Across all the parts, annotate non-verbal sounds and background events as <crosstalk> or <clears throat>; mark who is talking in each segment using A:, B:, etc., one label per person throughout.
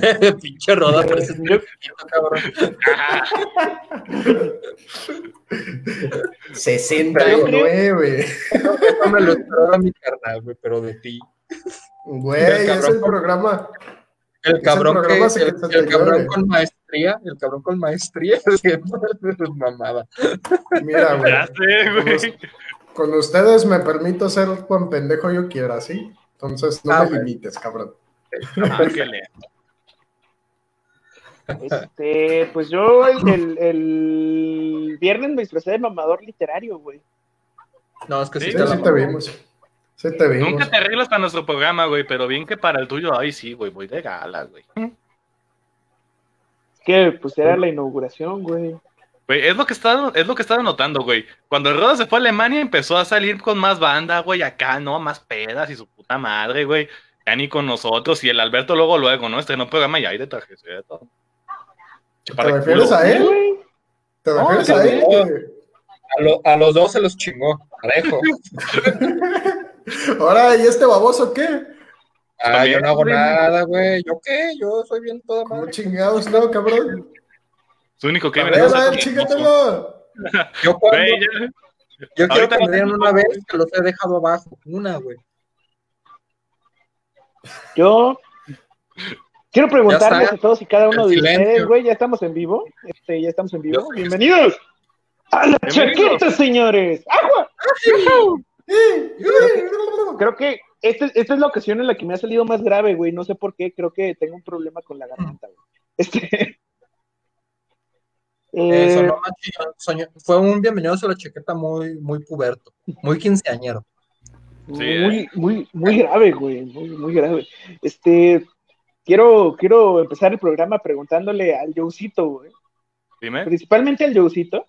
A: <laughs> Pinche roda, parece un cabrón. <laughs>
B: 69.
A: Eso me lo esperaba mi carnal, güey, pero de ti.
B: Güey, es el programa.
A: El cabrón, que, el, el cabrón con maestría, el cabrón con maestría, <laughs> es mamada.
B: Mira, güey.
C: Ya sé,
B: Con,
C: güey.
B: us- con ustedes me permito ser cuan pendejo yo quiera, ¿sí? Entonces no
A: Ah,
B: me
A: güey.
B: limites, cabrón.
C: Ah, qué lento.
D: Este, pues yo el, el, el viernes me disfrazé de mamador literario, güey.
A: No, es que sí, te
B: sí vimos. Sí te vimos.
C: Nunca te arreglas para nuestro programa, güey, pero bien que para el tuyo, ay, sí, güey, voy de gala, güey.
D: Es que pues era la inauguración, güey.
C: Güey, es lo que estaba, es lo que estaba notando, güey. Cuando el Rodo se fue a Alemania empezó a salir con más banda, güey, acá, ¿no? Más pedas y su puta madre, güey. Ya ni con nosotros. Y el Alberto luego, luego, ¿no? Estrenó programa y ahí de traje, ¿cierto?
B: ¿Te refieres a él?
D: Güey.
B: ¿Te refieres a él? Que-
A: A, lo- a los dos se los chingó, parejo. <laughs>
B: Ahora, ¿y este baboso qué?
A: Ah, yo no hago nada, güey. ¿Yo qué? Yo soy bien toda
B: ¿Cómo
A: madre.
B: chingados, no, cabrón?
C: Su único
B: ver,
C: famoso.
B: chígatelo. <laughs>
A: Yo, cuando,
C: ya-
A: yo quiero que me
C: tengo,
A: una vez que los he dejado abajo. Una, güey.
D: Yo quiero preguntarles a todos y cada uno de ustedes, güey, ya estamos en vivo. Este, ya estamos en vivo. Bienvenidos a la chaqueta, señores. ¡Agua! Creo que esta, esta es la ocasión en la que me ha salido más grave, güey. No sé por qué. Creo que tengo un problema con la garganta, güey. Este. <laughs>
A: Eh,
D: eh,
A: sonó más chillón, soñó- fue un bienvenido a la chaqueta muy, muy puberto, muy quinceañero.
C: Sí, ¿eh?
D: muy, muy, muy grave, güey. Muy, muy grave. Este. Quiero, quiero empezar el programa preguntándole al Joecito, güey.
C: Dime.
D: Principalmente al Joecito.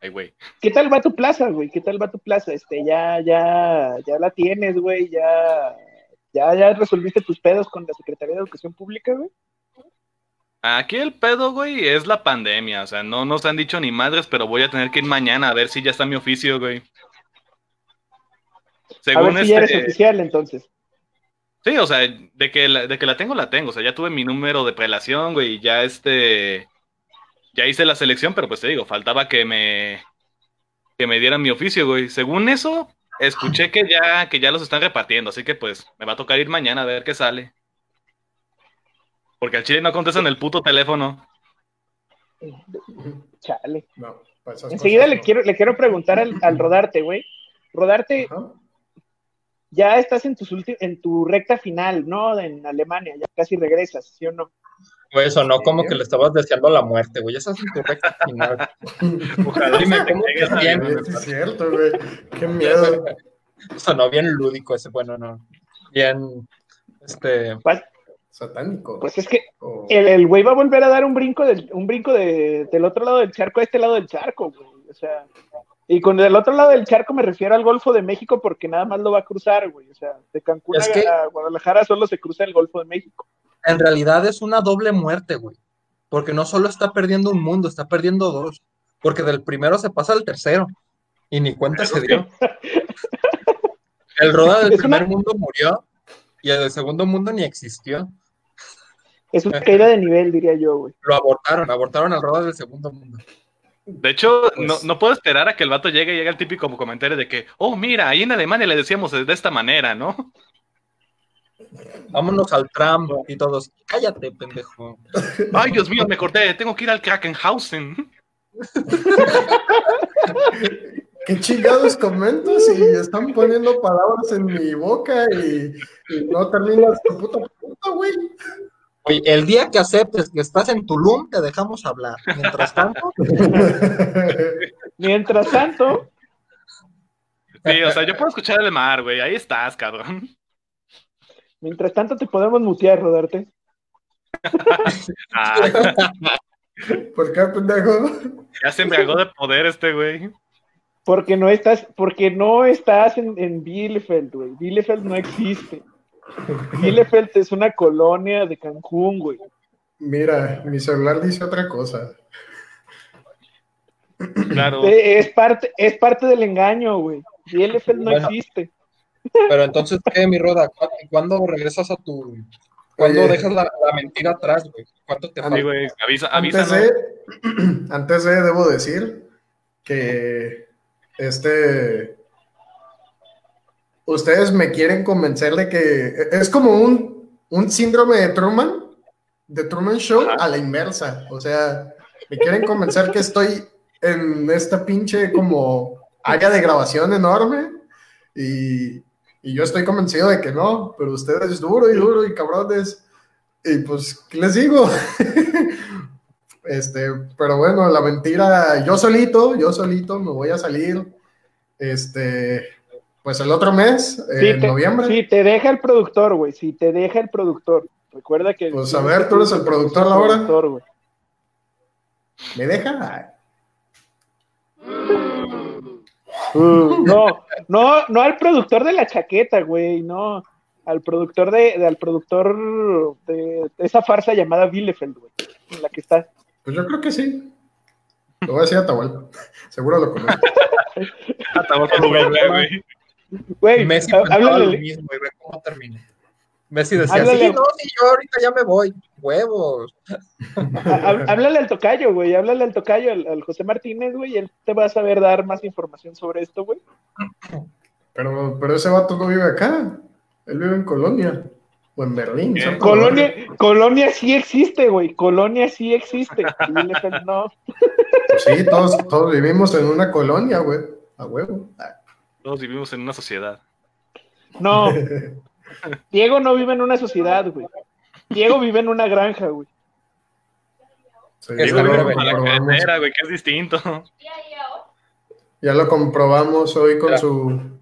C: Ay, güey.
D: ¿Qué tal va tu plaza, güey? ¿Qué tal va tu plaza? Este, ya, ya, ya la tienes, güey, ya, ya, ya resolviste tus pedos con la Secretaría de Educación Pública, güey.
C: Aquí el pedo, güey, es la pandemia. O sea, no nos han dicho ni madres, pero voy a tener que ir mañana a ver si ya está mi oficio, güey.
D: A
C: Según
D: ver si ya eres
C: este-
D: oficial, entonces.
C: Sí, o sea, de que, la, de que la tengo, la tengo. O sea, ya tuve mi número de prelación, güey, y ya este. Ya hice la selección, pero pues te digo, faltaba que me. que me dieran mi oficio, güey. Según eso, escuché que ya, que ya los están repartiendo, así que pues me va a tocar ir mañana a ver qué sale. Porque al chile no contestan el puto teléfono.
D: Chale.
B: No, esas
D: Enseguida
B: cosas
D: le
B: no.
D: quiero, le quiero preguntar al, al Rodarte, güey. Rodarte,
B: Ajá.
D: Ya estás en, tus ulti- en tu recta final, ¿no? En Alemania, ya casi regresas, ¿sí o no?
A: Güey, sonó como que le estabas deseando la muerte, güey. Esa es tu recta final. <laughs>
C: Ojalá
A: Dime, ¿cómo te
B: sí es cierto, güey. Qué miedo. <laughs>
A: Sonó bien lúdico ese, bueno, no. Bien, este,
D: Pues,
B: Satánico.
D: pues es que
B: O-
D: el, el güey va a volver a dar un brinco del, un brinco de, del otro lado del charco a este lado del charco, güey. O sea, y con el otro lado del charco me refiero al Golfo de México porque nada más lo va a cruzar, güey. O sea, de Cancún
A: Es
D: a,
A: que-
D: a Guadalajara solo se cruza el Golfo de México.
A: en realidad es una doble muerte, güey. Porque no solo está perdiendo un mundo, está perdiendo dos. Porque del primero se pasa al tercero. Y ni cuenta se dio. El Roda del
D: Es una-
A: primer mundo murió. Y el del segundo mundo ni existió.
D: Es una caída de nivel, diría yo, güey.
A: Lo abortaron, abortaron al Roda del segundo mundo.
C: De hecho,
A: Pues-
C: no, no puedo esperar a que el vato llegue y llegue el típico comentario de que, oh, mira, ahí en Alemania le decíamos de esta manera, ¿no?
A: Vámonos al tram y todos. Cállate, pendejo.
C: Ay, Dios mío, me corté, tengo que ir al Krakenhausen.
B: ¿Qué chingados comentas y están poniendo palabras en mi boca y, y no terminas tu puta puta, güey?
A: Oye, el día que aceptes que estás en Tulum, te dejamos hablar. Mientras tanto, <laughs>
D: Mientras tanto,
C: Sí, o sea, yo puedo escuchar el mar, güey, ahí estás, cabrón.
D: mientras tanto te podemos mutear, Rodarte.
B: ¿Por qué, pendejo?
C: ya se embriagó de poder este güey.
D: Porque no estás, porque no estás en, en Bielefeld, güey. Bielefeld no existe. <laughs> Bielefeld es una colonia de Cancún, güey.
B: Mira, mi celular dice otra cosa.
C: Claro.
D: Eh, Es parte, es parte del engaño, güey. Bielefeld no
A: Bueno.
D: existe.
A: pero entonces, ¿qué, mi Roda? ¿Cu- ¿Cuándo regresas a tu, ¿Cuándo
B: Oye.
A: dejas la, la mentira atrás, güey? ¿Cuánto te falta?
C: Sí, güey, avisa,
B: Antes
C: avisa,
B: de, <clears throat> antes de, debo decir que este, ustedes me quieren convencer de que es como un, un síndrome de Truman, de Truman Show a la inversa. O sea, me quieren convencer que estoy en esta pinche como área de grabación enorme y, y yo estoy convencido de que no, pero ustedes duro y duro y cabrones. Y pues, ¿qué les digo? <laughs> Este, pero bueno, la mentira, yo solito, yo solito me voy a salir, este, pues el otro mes,
D: Sí,
B: en
D: te,
B: noviembre.
D: sí, te deja el productor, güey. Sí, te deja el productor. Recuerda que.
B: Pues, a ver, tú eres el productor ahora.
D: Productor, güey.
B: ¿Me deja?
D: Uh, no, no, no al productor de la chaqueta, güey, no. Al productor de, de- al productor de, de esa farsa llamada Bielefeld, güey. En la que está.
B: Pues yo creo que sí. Lo voy a decir a Tahual. <laughs> Seguro lo conozco. <laughs>
C: Atahualpa Rubén, güey.
D: Güey,
A: Messi pensaba lo
D: háblale,
A: mismo y ve cómo terminó. Messi decía,
D: Háblale.
A: sí, no, sí, yo ahorita ya me voy. Huevos.
D: há- há- háblale al tocayo, güey, háblale al tocayo, al, al José Martínez, güey, y él te va a saber dar más información sobre esto, güey.
B: Pero, pero ese vato no vive acá. Él vive en Colonia. O en Berlín.
D: Colonia. Colonia sí existe, güey, Colonia sí existe. No.
B: Pues sí, todos, todos vivimos en una colonia, güey. A huevo.
C: Todos vivimos en una sociedad.
D: No, <laughs> Diego no vive en una sociedad, güey. Diego vive en una granja, güey.
B: Sí,
A: broma,
C: vive para la carretera, güey, que es distinto.
B: ya lo comprobamos hoy con
A: Ya.
B: su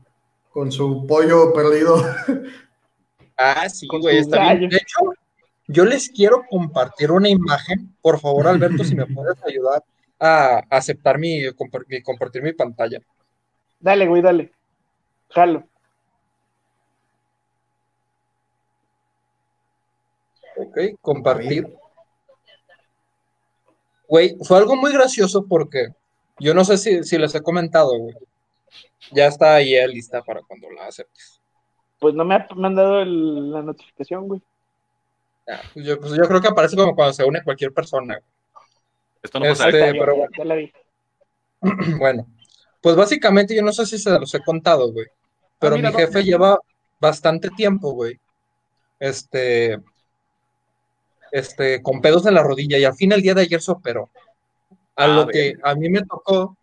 B: con su pollo perdido.
A: Ah, sí,
D: Con
A: güey,
D: su
A: está
D: gallo.
A: bien. De hecho, yo les quiero compartir una imagen. Por favor, Alberto, si me puedes ayudar a aceptar mi- compartir mi pantalla.
D: Dale, güey, dale. Jalo.
A: Ok, compartir. Güey, fue algo muy gracioso porque yo no sé si, si les he comentado, güey. Ya está ahí eh, lista para cuando la aceptes.
D: Pues no me ha mandado el- la notificación, güey.
A: Ah, pues yo, pues yo creo que aparece como cuando se une cualquier persona. güey.
C: Esto no pasa.
A: Este,
D: ya-
A: pero
D: ya-
A: bueno.
D: ya la vi.
A: Bueno, <clears throat> pues básicamente yo no sé si se los he contado, güey, pero
C: mira,
A: mi
C: no.
A: jefe lleva bastante tiempo, güey, este, este, con pedos en la rodilla y al fin el día de ayer se operó. A
C: Ah,
A: lo que a mí me tocó,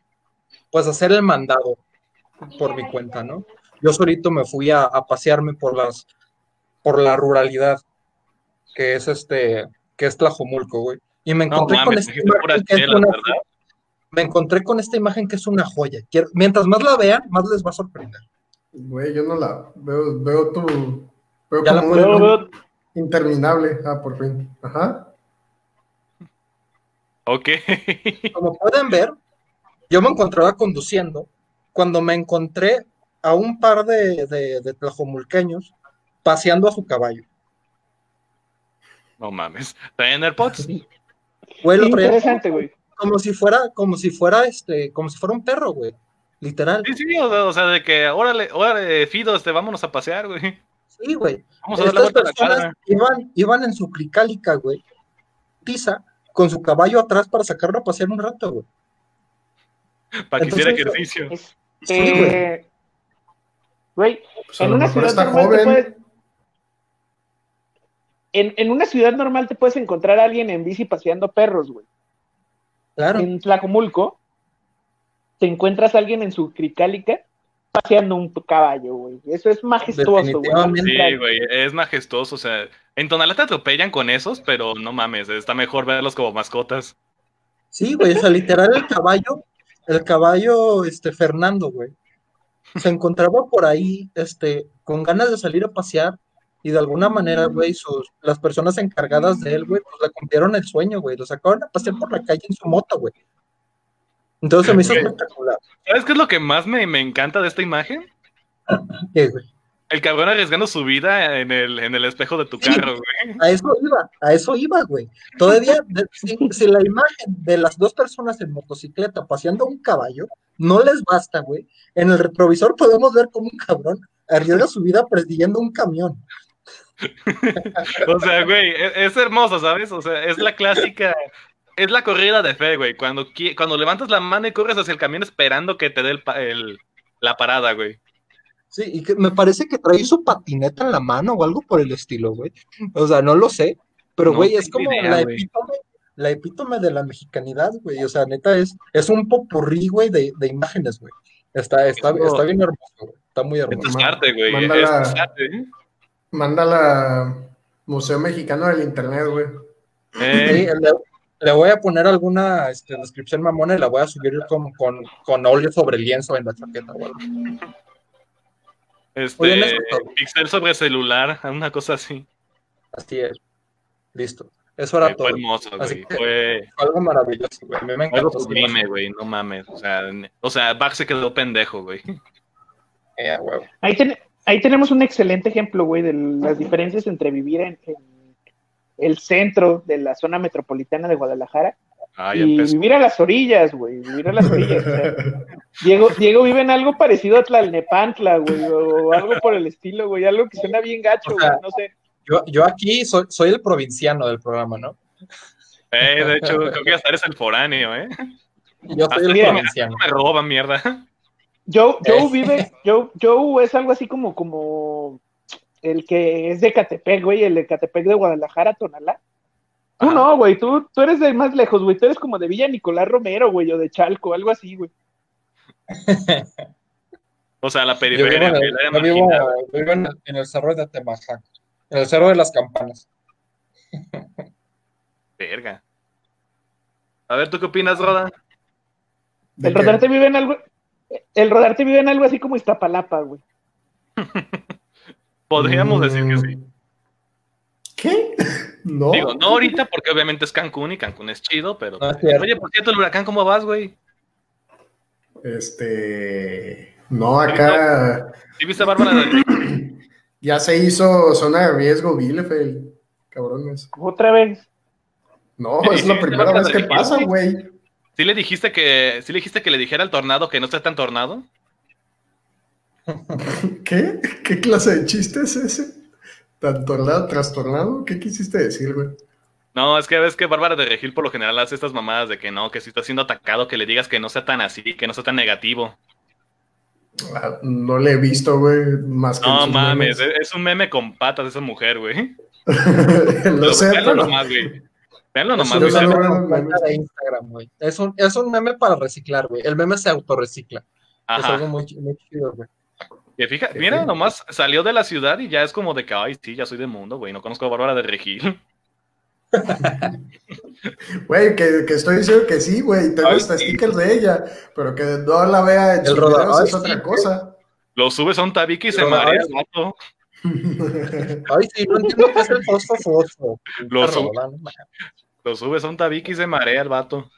A: pues hacer el mandado por mi cuenta, ¿no? Yo solito me fui a, a pasearme por las, por la ruralidad, que es este, que es Tlajomulco, güey. Y me encontré con
C: mames,
A: esta
C: dijiste puras
A: imagen que es
C: chelas,
A: una
C: ¿verdad?
A: Me encontré con esta imagen que es una joya. Quiero- mientras más la vean, más les va a sorprender.
B: Güey, yo no la veo, veo tu. Veo
A: Ya la
B: como
D: veo-
B: interminable. Ah, por fin. Ajá.
C: Ok. <laughs>
A: Como pueden ver, yo me encontraba conduciendo cuando me encontré a un par de, de, de tlajomulqueños paseando a su caballo.
C: No mames. ¿Traen AirPods?
A: Güey, lo traía
D: Interesante, güey.
A: Como si fuera, como si fuera este, como si fuera un perro, güey. Literal.
C: Sí, sí, o sea, o sea, de que, órale, órale, Fido, este, vámonos a pasear, güey.
A: Sí, güey.
C: Vamos a dar la
A: Estas
C: vuelta a la
A: personas iban, iban en su clicálica, güey. Pisa, con su caballo atrás para sacarlo a pasear un rato, güey.
C: Para que hiciera ejercicio.
D: Este,
A: Sí, güey.
D: Güey,
B: Pues
D: en una ciudad
B: está
D: normal te puedes- En, en una ciudad normal te puedes encontrar a alguien en bici paseando perros, güey.
A: Claro.
D: En Tlacomulco te encuentras a alguien en su cricálica paseando un caballo, güey. Eso es majestuoso, güey.
C: Sí, güey, es majestuoso, o sea, en Tonalá te atropellan con esos, pero no mames, está mejor verlos como mascotas.
A: Sí, güey, o sea, literal el caballo, el caballo, este, Fernando, güey, se encontraba por ahí, este, con ganas de salir a pasear y de alguna manera, güey, sus, las personas encargadas de él, güey, pues le cumplieron el sueño, güey, lo sacaron a pasear por la calle en su moto, güey. Entonces se me hizo espectacular.
C: ¿Sabes qué es lo que más me, me encanta de esta imagen?
A: ¿Qué, güey?
C: El cabrón arriesgando su vida en el, en el espejo de tu
A: Sí.
C: carro, güey.
A: A eso iba, a eso iba, güey. Todavía, de- si, si la imagen de las dos personas en motocicleta paseando un caballo no les basta, güey, en el retrovisor podemos ver como un cabrón arriesga su vida persiguiendo un camión. <laughs>
C: o sea, güey, e-, es, hermoso, ¿sabes? O sea, es la clásica, es la corrida de fe, güey. Cuando, cuando levantas la mano y corres hacia el camión esperando que te dé el, la parada, güey.
A: Sí, y que me parece que trae su patineta en la mano o algo por el estilo, güey. O sea, no lo sé, pero, güey, es como la, epítome, la epítome de la mexicanidad, güey. O sea, neta, es, es un popurrí, güey, de, de imágenes, güey. Está, está, está bien hermoso, güey. Está muy hermoso.
C: Es arte, güey.
B: Mándala, Museo Mexicano del Internet, güey.
A: Eh. le, voy a poner alguna este, descripción mamona y la voy a subir con, con, con óleo sobre lienzo en la chaqueta, güey.
C: Este, pixel sobre celular, una cosa así.
A: Así es. Listo. Eso era
C: todo. Fue hermoso, güey.
A: Fue... algo maravilloso, güey. A mí me encantó.
C: Algo sublime, güey. No mames. O sea, o sea, Bach se quedó pendejo, güey.
A: Eh,
D: ahí, ahí, tenemos un excelente ejemplo, güey, de las diferencias entre vivir en, el centro de la zona metropolitana de Guadalajara y vivir a las orillas, güey. Vivir a las orillas. Diego, Diego vive en algo parecido a Tlalnepantla, güey, o algo por el estilo, güey. Algo que suena bien gacho, güey. No sé.
A: Yo, yo aquí soy, soy el provinciano del programa, ¿no?
C: Eh, de hecho, creo que hasta eres el foráneo, ¿eh?
A: Yo soy el provinciano.
C: Me roba mierda.
D: Joe, Joe eh. vive, Joe, Joe es algo así como, como el que es de Catepec, güey, el de Catepec de Guadalajara, Tonalá. Tú no, güey, tú, tú eres de más lejos, güey, tú eres como de Villa Nicolás Romero, güey, o de Chalco, algo así, güey. <laughs>
C: o sea, la periferia.
A: Yo vivo, vivo, en, el, cerro de Temajac, en el cerro de las campanas. <laughs>
C: Verga. A ver, ¿tú qué opinas, Roda?
D: El rodarte vive en algo, el rodarte vive en algo así como Iztapalapa, güey. <laughs>
C: Podríamos decir que sí.
B: ¿Qué? <laughs>
C: No. Digo, no ahorita porque obviamente es Cancún y Cancún es chido, pero. oye, por cierto, el huracán, ¿cómo vas, güey?
B: Este. No, acá.
C: ¿Sí viste a Bárbara? <clears throat>
B: ya se hizo zona de riesgo, Bielefeld. Cabrones.
D: ¿Otra vez?
B: No, es la <laughs> primera vez que pasa, güey.
C: ¿Sí le dijiste que, sí le dijiste que le dijera al tornado que no sea tan tornado? <laughs>
B: ¿Qué? ¿Qué clase de chiste es ese? ¿Tan tornado, trastornado? ¿Qué quisiste decir, güey?
C: No, es que ves que Bárbara de Regil por lo general hace estas mamadas de que no, que si está siendo atacado, que le digas que no sea tan así, que no sea tan negativo.
B: Ah, no le he visto, güey, más que.
C: No mames, es un meme con patas esa mujer, güey. <laughs> <laughs>
B: no sé, pero...
C: nomás, güey. Veanlo nomás,
A: es, un meme de Instagram, güey. Es un, es un meme para reciclar, güey. El meme se autorrecicla. Es algo muy, muy chido, güey.
C: Y mira, nomás salió de la ciudad y ya es como de que, ay, sí, ya soy de mundo, güey, no conozco a Bárbara de Regil. <laughs>
B: Güey, que, que, estoy diciendo que sí, güey, tengo hasta stickers de ella, pero que no la vea en
A: el
B: rodado es otra cosa.
C: Lo subes a un tabique y se marea el gato.
A: Ay, sí, no entiendo qué es el fosfo fosfo.
C: Lo, lo, subes a un tabique y se marea el vato.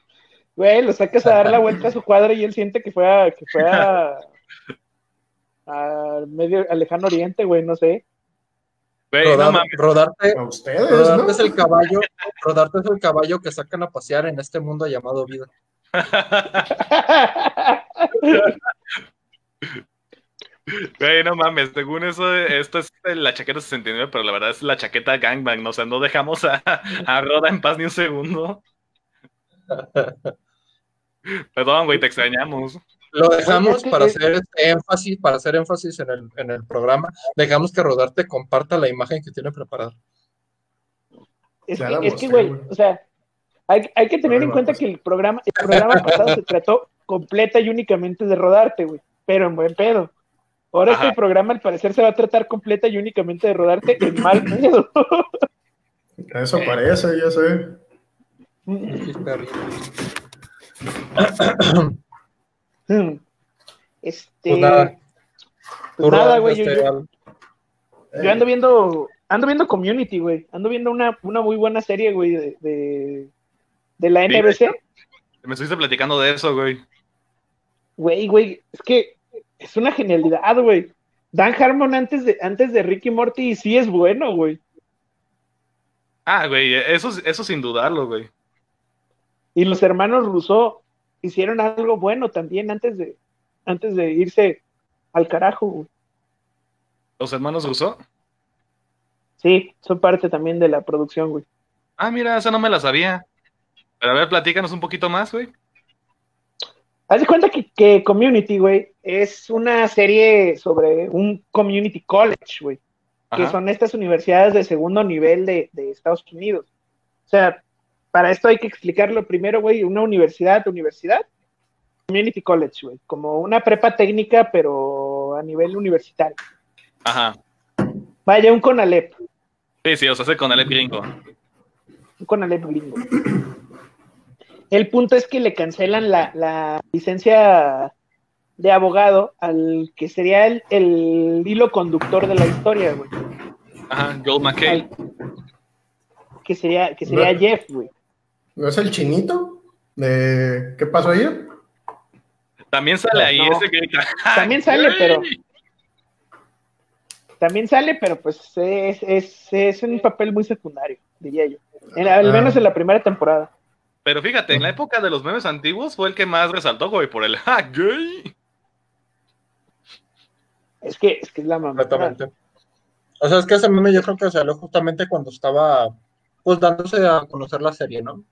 D: Güey, lo sacas a dar la vuelta a su cuadra y él siente que fue a, que fue a, <laughs> a medio al lejano oriente, güey, no sé.
A: rodarte,
B: ustedes,
A: rodarte es el caballo, rodarte es el caballo que sacan a pasear en este mundo llamado vida. <laughs> <laughs>
C: Güey, no mames, según eso, esto es la chaqueta 69, pero la verdad es la chaqueta gangbang, ¿no? o sea, no dejamos a, a Roda en paz ni un segundo. Perdón, güey, te extrañamos.
A: Lo dejamos para hacer este énfasis, para hacer énfasis en el, en el programa. Dejamos que Rodarte comparta la imagen que tiene preparada.
D: Es que, es que, güey, o sea, hay, hay que tener en cuenta que el programa, el programa pasado se trató completa y únicamente de Rodarte, güey, pero en buen pedo. Ahora este programa al parecer se va a tratar completa y únicamente de rodarte en mal pedo. <laughs>
B: Eso parece, ya sé. <clears throat>
D: Este. Pues nada, pues nada güey. Yo, ando viendo. Ando viendo Community, güey. Ando viendo una, una muy buena serie, güey, de, de, de la NBC.
C: Me estuviste platicando de eso, güey.
D: Güey, güey, es que es una genialidad, güey. Dan Harmon antes de, antes de Ricky Morty sí es bueno, güey.
C: Ah, güey, eso, eso sin dudarlo, güey.
D: Y los hermanos Rousseau hicieron algo bueno también antes de, antes de irse al carajo, güey.
C: ¿Los hermanos Rousseau?
D: Sí, son parte también de la producción, güey.
C: Ah, mira, esa no me la sabía. Pero a ver, platícanos un poquito más, güey.
D: Haz de cuenta que, Community, güey, es una serie sobre un community college, güey, que son estas universidades de segundo nivel de, Estados Unidos. O sea, para esto hay que explicarlo primero, güey, una universidad, universidad, community college, güey, como una prepa técnica, pero a nivel universitario.
C: Ajá.
D: Vaya, un Conalep.
C: Sí, sí, o sea, es Conalep gringo.
D: Un Conalep gringo. El punto es que le cancelan la, licencia de abogado al que sería el, hilo conductor de la historia, güey.
C: Ajá, Joel McKay.
D: que sería, que sería Jeff, güey.
B: ¿No es el chinito? ¿De qué pasó ayer?
C: También sale ahí ese
D: que También sale, pero. También sale, pero pues es, es, un papel muy secundario, diría yo. al ah. menos en la primera temporada.
C: Pero fíjate, en la época de los memes antiguos fue el que más resaltó, güey, por el hack gay.
D: Es que es, que es la mamá.
A: O sea, es que ese meme yo creo que salió justamente cuando estaba, pues, dándose a conocer la serie, ¿no?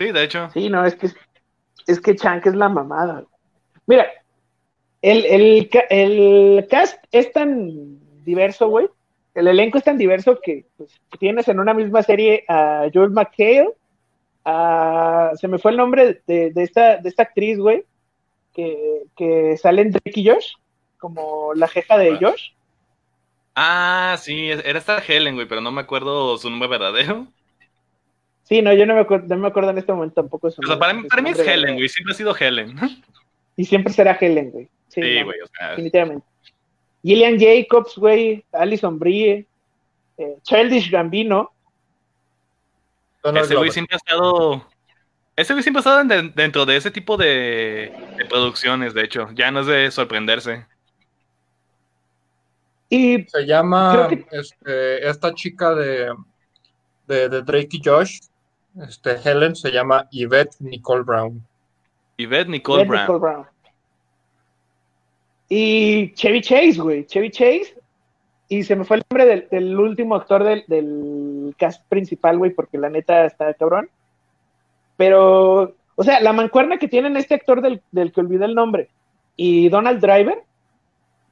C: Sí, de hecho.
D: Sí, no, es que es que Chank es la mamada. Mira, el, el, el cast es tan diverso, güey, el elenco es tan diverso que pues, tienes en una misma serie a Joel McHale, a, se me fue el nombre de, esta, de esta actriz, güey, que, que sale en Drake y Josh, como la jefa de ah. Josh.
C: Ah, sí, era esta Helen, güey, pero no me acuerdo su nombre verdadero.
D: Sí, no, yo no me, acuerdo, no me acuerdo en este momento tampoco su
C: para, mí, para mí es Helen, güey, siempre ha sido Helen.
D: Y siempre será Helen, güey.
C: Sí, güey, o sea.
D: Definitivamente. Gillian Jacobs, güey, Alison Brie, eh, Childish Gambino.
C: Ese güey siempre ha estado. Ese güey siempre ha estado dentro de ese tipo de, producciones, de hecho. Ya no es de sorprenderse.
A: Y se llama este, esta chica de, de, Drake y Josh, este, Helen, se llama Yvette Nicole Brown.
C: Yvette Nicole Brown.
D: Y Chevy Chase, güey, Chevy Chase. Y se me fue el nombre del, último actor del, cast principal, güey, porque la neta está cabrón. Pero, o sea, la mancuerna que tienen este actor del, que olvidé el nombre y Donald Driver.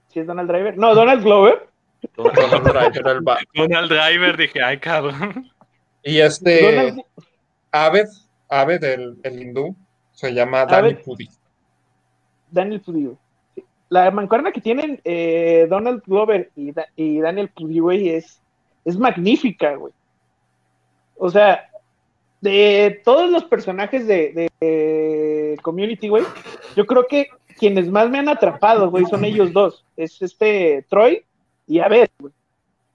D: ¿Sí es Donald Driver? No, Donald Glover.
C: Donald Driver, <laughs> Donald Driver, dije, ay, cabrón.
A: Y este. Aved, Aved, el, el hindú, se llama Daniel Pudi.
D: Daniel Pudi, la mancuerna que tienen eh, Donald Glover y, Daniel Pudi, es, es magnífica, güey. O sea, de todos los personajes de, Community, güey, yo creo que quienes más me han atrapado, güey, son ellos dos. Es este Troy y Abed, güey.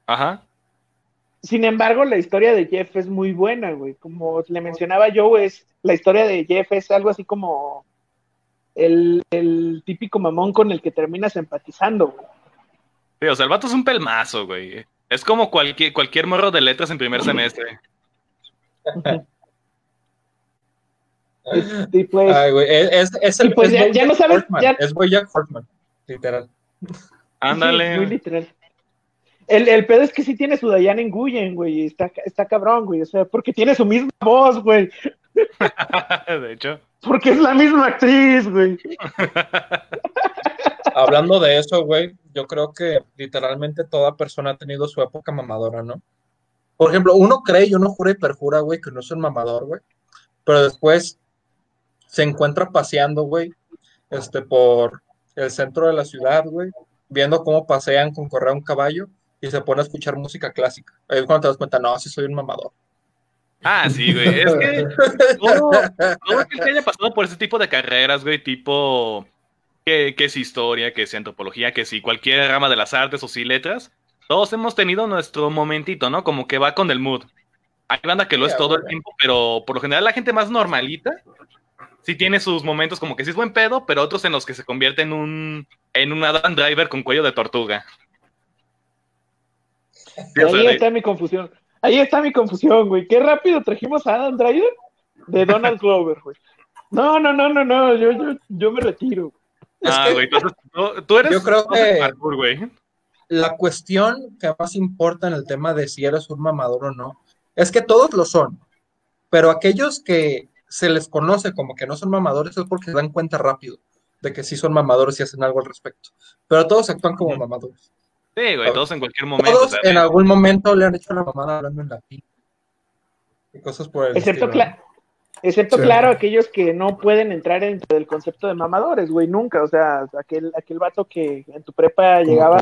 C: Ajá.
D: Sin embargo, la historia de Jeff es muy buena, güey. Como le mencionaba yo, es la historia de Jeff es algo así como el, típico mamón con el que terminas empatizando, güey.
C: Sí, o sea, el vato es un pelmazo, güey. Es como cualquier, cualquier morro de letras en primer semestre. <laughs>
A: y pues, Ay, güey, es, es, el,
D: pues ya, no sabes. Ya...
A: Es Bojack Hortman, literal.
C: Ándale. <laughs>
D: muy literal. El, el, pedo es que sí tiene su Diane Nguyen, güey. Está, está cabrón, güey. O sea, porque tiene su misma voz, güey. <laughs>
C: de hecho.
D: Porque es la misma actriz, güey. <laughs>
A: Hablando de eso, güey, yo creo que literalmente toda persona ha tenido su época mamadora, ¿no? Por ejemplo, uno cree y uno jura y perjura, güey, que no es un mamador, güey. Pero después se encuentra paseando, güey, este, por el centro de la ciudad, güey, viendo cómo pasean con correr un caballo y se pone a escuchar música clásica. Ahí es cuando te das cuenta, no, sí soy un mamador.
C: Ah, sí, güey. Es que todo, que haya pasado por ese tipo de carreras, güey, tipo que, es historia, que es antropología, que si cualquier rama de las artes o si letras, todos hemos tenido nuestro momentito, ¿no? Como que va con el mood. Hay banda que lo es todo el tiempo, pero por lo general la gente más normalita sí tiene sus momentos como que sí es buen pedo, pero otros en los que se convierte en un en un Adam Driver con cuello de tortuga.
D: Ahí está mi confusión. Ahí está mi confusión, güey. Qué rápido trajimos a Adam Driver de Donald <laughs> Glover, güey. No, no, no, no, no. Yo, yo, yo me retiro.
C: Ah, güey. tú, eres.
A: Yo creo que.
C: güey.
A: la cuestión que más importa en el tema de si eres un mamador o no, es que todos lo son, pero aquellos que se les conoce como que no son mamadores es porque se dan cuenta rápido de que sí son mamadores y hacen algo al respecto. Pero todos actúan como mamadores.
C: Sí, güey, todos en cualquier momento.
A: Todos en algún momento le han hecho la mamada hablando en latín. Y cosas por el
D: Excepto, Excepto, claro, aquellos que no pueden entrar dentro del concepto de mamadores, güey, nunca. O sea, aquel, aquel vato que en tu prepa llegaba.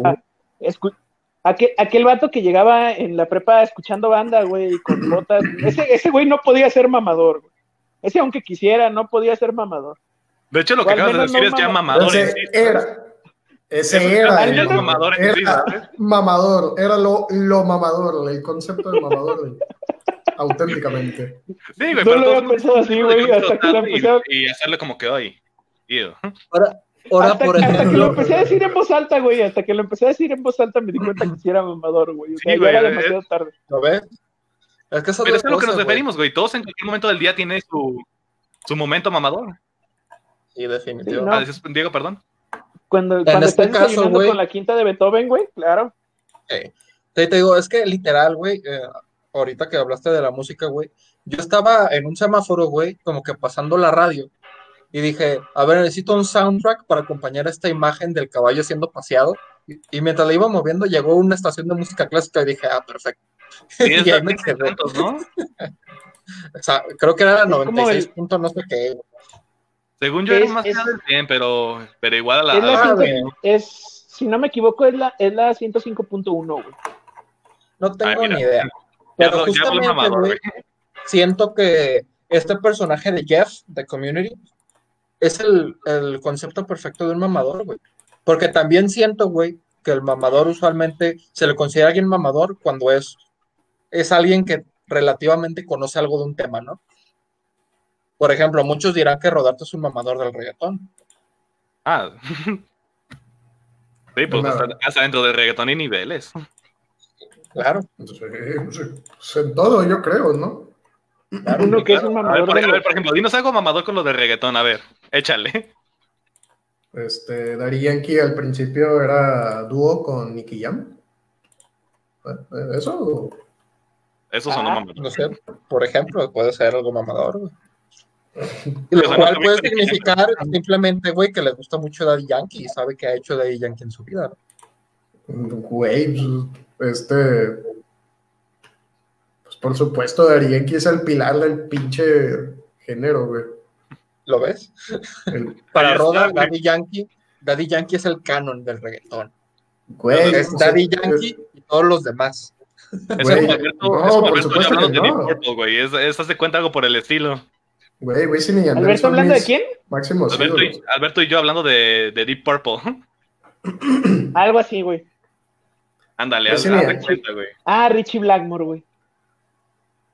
D: Aquel, aquel vato que llegaba en la prepa escuchando banda, güey, con botas. Ese, ese güey no podía ser mamador, güey. Ese, aunque quisiera, no podía ser mamador.
C: De hecho, lo que acabas de decir es ya mamador.
B: Ese era. Ese era, el, mamador, era mamador, era lo, lo mamador, el concepto de mamador, <laughs> auténticamente.
C: Sí, güey, no lo había pensado así, güey, hasta que lo empecé Y hacerle como quedó ahí.
A: Ahora, ahora
D: hasta,
A: por
D: ejemplo. Hasta que lo empecé a decir en voz alta, güey, hasta que lo empecé a decir en voz alta me di cuenta que sí era mamador, güey. O sea, sí, güey, era demasiado tarde.
A: ¿Lo ves?
C: Es que eso Pero es a lo que nos referimos, güey. Todos en cualquier momento del día tienen su, su momento mamador.
A: Sí, definitivamente.
C: Ah, Diego, perdón.
D: Cuando, cuando este estás caso, con la quinta de Beethoven, güey, claro.
A: te, digo, es que literal, güey, eh, ahorita que hablaste de la música, güey, yo estaba en un semáforo, güey, como que pasando la radio, y dije, a ver, necesito un soundtrack para acompañar esta imagen del caballo siendo paseado, y, mientras la iba moviendo llegó una estación de música clásica y dije, ah, perfecto. <laughs> y ahí me quedé. ¿no? <laughs> o sea, creo que era la 96 puntos, no sé qué.
C: Según yo, es, más es, del 100, pero, pero igual a la.
D: Es, la es, si no me equivoco, es la, es la 105.1, güey.
A: No tengo ni idea. Pero justamente, güey, siento que este personaje de Jeff, de Community, es el, el concepto perfecto de un mamador, güey. Porque también siento, güey, que el mamador usualmente se le considera alguien mamador cuando es, es alguien que relativamente conoce algo de un tema, ¿no? Por ejemplo, muchos dirán que Rodarte es un mamador del reggaetón.
C: Ah. sí, pues hasta, dentro del reggaetón hay niveles.
A: Claro.
B: Pues, en todo, yo creo, ¿no?
D: Uno que es un mamador.
C: A ver, por, ejemplo, dinos algo mamador con lo de reggaetón, a ver, échale.
B: Este, Dari Yankee al principio era dúo con Nicky Jam. ¿Eso?
C: Eso son
A: ah, No sé, por ejemplo, puede ser algo mamador. Lo cual puede significar simplemente, güey, que le gusta mucho Daddy Yankee y sabe que ha hecho Daddy Yankee en su vida.
B: Güey, pues, este. Pues por supuesto, Daddy Yankee es el pilar del pinche género, güey.
A: ¿Lo ves? <laughs> Para Roda, Daddy Yankee, Daddy Yankee es el canon del reggaetón. Güey, es Daddy Yankee y todos los demás.
C: Es el no, por supuesto hablando de Deep Purple, güey. Es, es, de cuenta algo por el estilo.
B: Güey, Wisin y
D: ¿Alberto hablando de quién?
B: Máximo
C: Alberto y, Alberto y, yo hablando de, de Deep Purple. <clears throat>
D: Algo así, güey.
C: Ándale, hazte cuenta, güey.
D: Ah, Richie Blackmore, güey.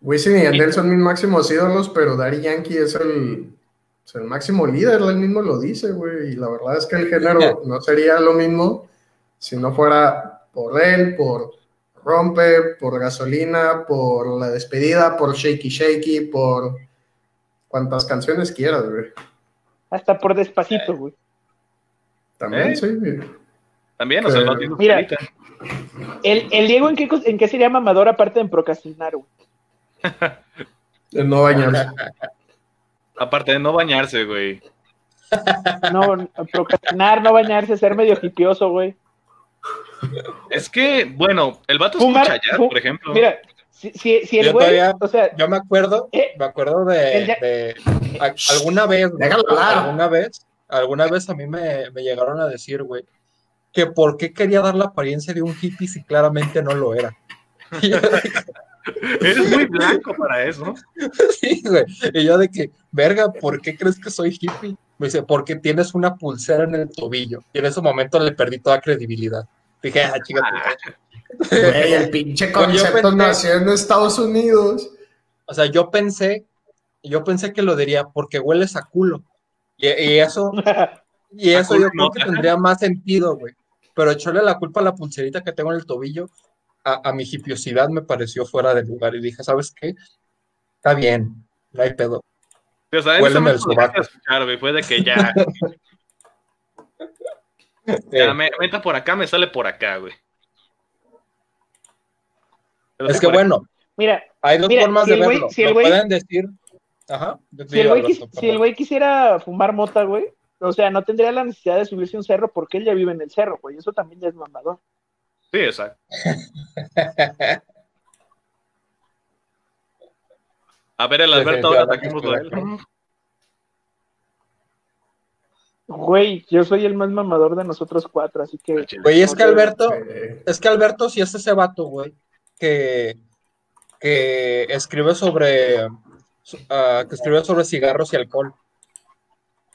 B: Wisin y Yandel son mis máximos ídolos, pero Daddy Yankee es el, es el máximo líder, él mismo lo dice, güey. Y la verdad es que el género no sería lo mismo si no fuera por él, por Rompe, por Gasolina, por La Despedida, por Shaky Shaky, por cuantas canciones quieras, güey.
D: Hasta por despacito, güey.
B: También, ¿Eh? sí.
C: También, o sea, no tiene
D: Mira, el, el, Diego, ¿en qué, ¿en qué sería mamador aparte de procrastinar, güey? <laughs>
B: de no bañarse. <laughs>
C: aparte de no bañarse, güey.
D: No, procrastinar, no bañarse, ser medio hipioso, güey.
C: Es que, bueno, el vato escucha ya, por ejemplo.
D: Mira, si, si, el güey, o sea,
A: yo me acuerdo, ¿eh? me acuerdo de, alguna vez, alguna vez, alguna vez a mí me, me llegaron a decir, güey, que por qué quería dar la apariencia de un hippie si claramente no lo era. <laughs>
C: Eres muy blanco para eso. <laughs>
A: Sí, güey. Y yo de que, verga, ¿por qué crees que soy hippie? Me dice, porque tienes una pulsera en el tobillo. Y en ese momento le perdí toda credibilidad. Dije, ah,
B: el pinche concepto nació en Estados Unidos.
A: O sea, yo pensé, yo pensé que lo diría porque hueles a culo. Y, eso, y <laughs> eso yo creo que tendría más sentido, güey. Pero echarle la culpa a la pulserita que tengo en el tobillo, a, mi hipiosidad me pareció fuera de lugar. Y dije, ¿sabes qué? Está bien, no hay pedo.
C: Pero, ¿sabes? Huéleme el sobaco. güey, fue de que ya. <laughs> ya me, entra por acá, me sale por acá, güey.
A: Es que bueno,
D: mira,
A: hay dos formas de verlo. Si el pueden decir. Ajá.
D: Si el, güey, quisiera fumar mota, güey, o sea, no tendría la necesidad de subirse un cerro porque él ya vive en el cerro, güey. Eso también ya es mamador.
C: Sí, exacto. <laughs> A ver, el Alberto, ahora ataquemos a él.
D: Güey, yo soy el más mamador de nosotros cuatro, así que.
A: Güey, es que Alberto, es que Alberto sí es ese vato, güey, que, que escribe sobre. Uh, que escribe sobre cigarros y alcohol.